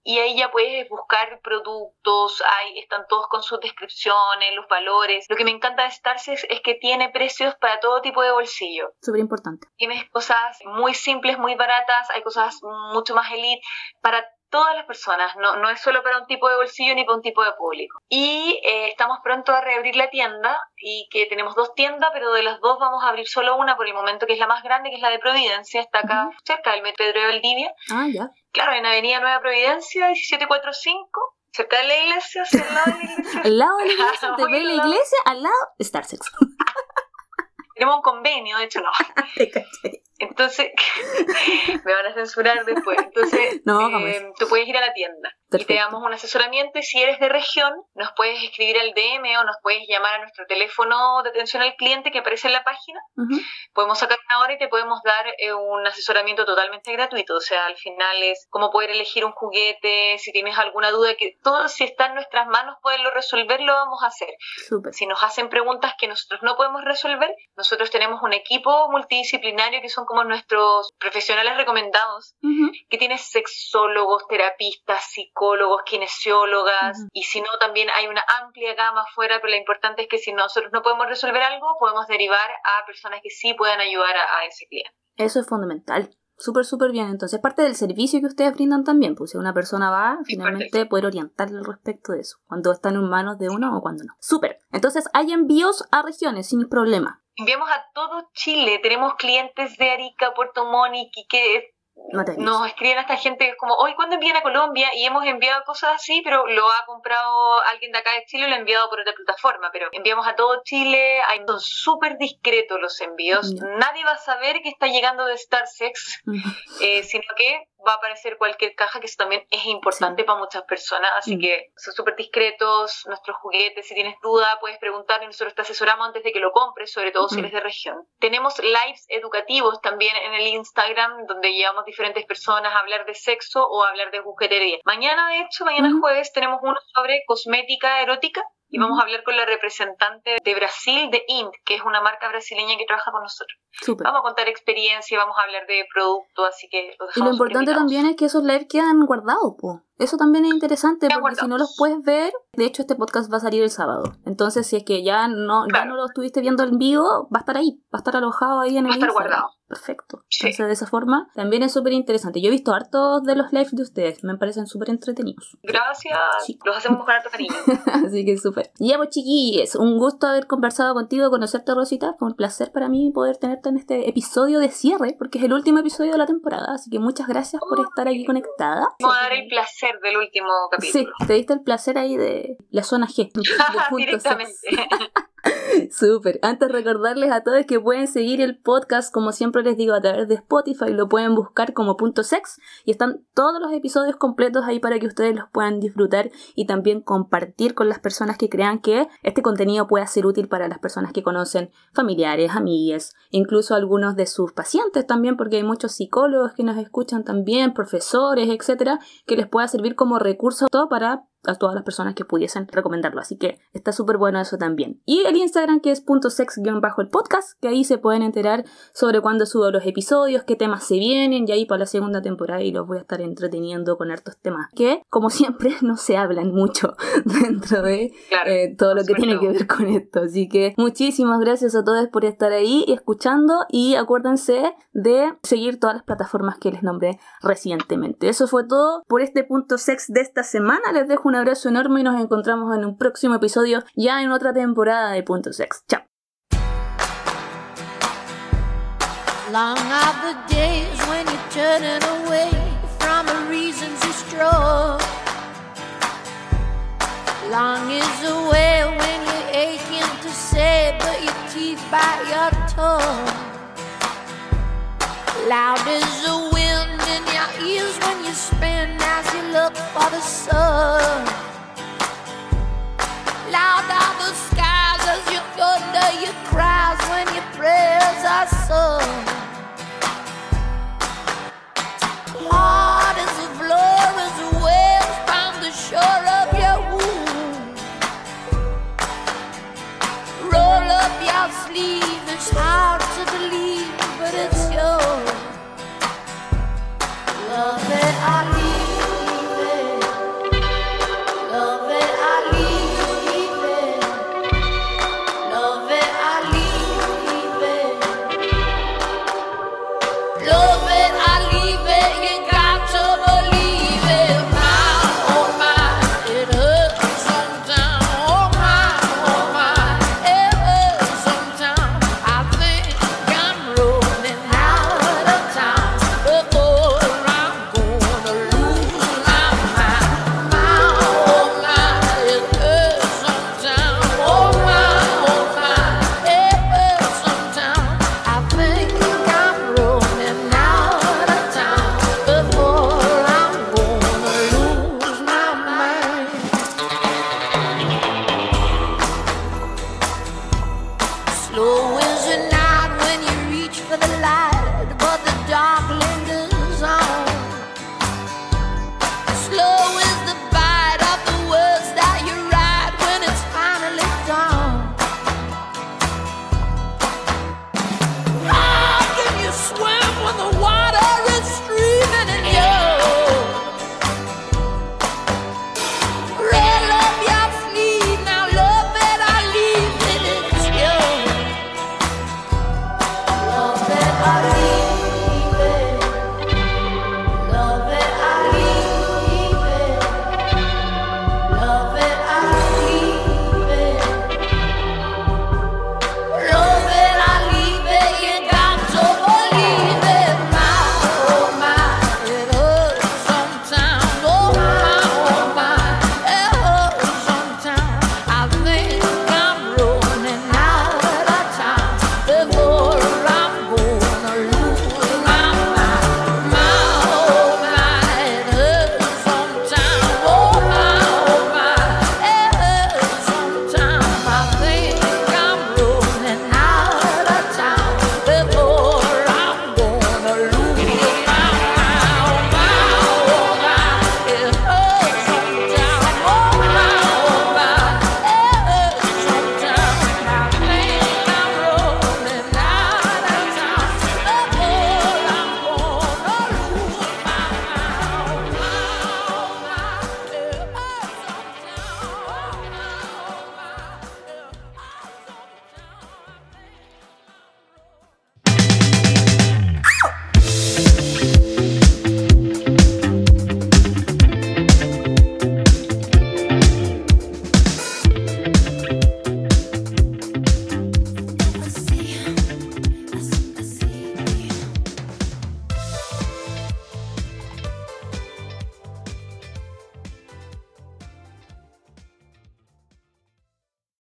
y ahí ya puedes buscar productos, ahí están todos con sus descripciones, los valores. Lo que me encanta de Starsex es que tiene precios para todo tipo de bolsillo. Súper importante. Tienes cosas muy simples, muy baratas, hay cosas mucho más elite para todas las personas, no, no es solo para un tipo de bolsillo ni para un tipo de público. Y eh, estamos pronto a reabrir la tienda y que tenemos dos tiendas, pero de las dos vamos a abrir solo una por el momento, que es la más grande, que es la de Providencia, está acá cerca del Metro de Valdivia. Ah, ya. Claro, en Avenida Nueva Providencia, 1745 cerca de la iglesia, hacia al lado de la iglesia. al lado de la iglesia, te ve la iglesia, al lado Starsex. Tenemos un convenio, de hecho no. Entonces, me van a censurar después. Entonces, eh, tú puedes ir a la tienda y te damos un asesoramiento y si eres de región, nos puedes escribir al DM o nos puedes llamar a nuestro teléfono de atención al cliente que aparece en la página. Podemos sacar una hora y te podemos dar eh, un asesoramiento totalmente gratuito. O sea, al final es cómo poder elegir un juguete, si tienes alguna duda, que todo si está en nuestras manos poderlo resolver, lo vamos a hacer. Si nos hacen preguntas que nosotros no podemos resolver, nosotros tenemos un equipo multidisciplinario que son como nuestros profesionales recomendados, que tiene sexólogos, terapistas, psicólogos, kinesiólogas, y si no, también hay una amplia gama afuera, pero lo importante es que si nosotros no podemos resolver algo, podemos derivar a personas que sí puedan ayudar a, ese cliente. Eso es fundamental. Súper, súper bien. Entonces, parte del servicio que ustedes brindan también, pues si una persona va, finalmente poder orientarle al respecto de eso, cuando están en manos de uno o cuando no. Súper. Entonces, hay envíos a regiones sin problema. Enviamos a todo Chile. Tenemos clientes de Arica, Puerto Montt, que nos escriben a esta gente que es como, hoy ¿cuándo envían a Colombia? Y hemos enviado cosas así, pero lo ha comprado alguien de acá de Chile lo ha enviado por otra plataforma. Pero enviamos a todo Chile, son súper discretos los envíos. Nadie va a saber que está llegando de StarSex, eh, sino que va a aparecer cualquier caja, que eso también es importante para muchas personas, así mm. que son súper discretos nuestros juguetes, si tienes duda puedes preguntar y nosotros te asesoramos antes de que lo compres, sobre todo si eres de región. Tenemos lives educativos también en el Instagram, donde llevamos diferentes personas a hablar de sexo o a hablar de juguetería. Mañana, de hecho, mañana jueves, tenemos uno sobre cosmética erótica, y vamos a hablar con la representante de Brasil de INT, que es una marca brasileña que trabaja con nosotros. Vamos a contar experiencia, vamos a hablar de producto, así que lo Y lo importante también es que esos lives quedan guardados, pues. Eso también es interesante porque si no los puedes ver, de hecho este podcast va a salir el sábado. Entonces si es que ya no, ya no lo estuviste viendo en vivo, va a estar ahí, va a estar alojado ahí en el Va a estar guardado. Perfecto. Entonces de esa forma también es súper interesante. Yo he visto hartos de los lives de ustedes, me parecen súper entretenidos. Gracias, los hacemos con harto cariño. Así que súper. Ya pues chiquillos, un gusto haber conversado contigo, conocerte Rosita. Fue un placer para mí poder tenerte en este episodio de cierre, porque es el último episodio de la temporada. Así que muchas gracias por estar aquí conectada. El placer del último capítulo. Sí, te diste el placer ahí de la zona G. Directamente. Súper. Antes recordarles a todos que pueden seguir el podcast, como siempre les digo, a través de Spotify, lo pueden buscar como punto sex y están todos los episodios completos ahí para que ustedes los puedan disfrutar y también compartir con las personas que crean que este contenido pueda ser útil para las personas que conocen, familiares, amigas, incluso algunos de sus pacientes también, porque hay muchos psicólogos que nos escuchan también, profesores, etcétera, que les pueda servir como recurso todo para a todas las personas que pudiesen recomendarlo. Así que está súper bueno eso también. Y el Instagram que es punto sex-bajo el podcast, que ahí se pueden enterar sobre cuándo subo los episodios, qué temas se vienen, y ahí para la segunda temporada y los voy a estar entreteniendo con hartos temas que, como siempre, no se hablan mucho dentro de eh, todo lo que tiene que ver con esto. Así que muchísimas gracias a todos por estar ahí y escuchando y acuérdense de seguir todas las plataformas que les nombré recientemente. Eso fue todo por este punto sex de esta semana. Les dejo un abrazo enorme y nos encontramos en un próximo episodio ya en otra temporada de Punto Sex. Chao. Long are the days when you're turning away from the reasons you strove. Long is the way when you're aching to say, but your teeth bite your tongue. Loud is the wind in your ears when you spin as you look for the sun. Loud are the skies as you thunder your cries when your prayers are sung. Hard as the floor as the waves from the shore of your womb. Roll up your sleeve, it's hard I Slow is it not when you reach for the light.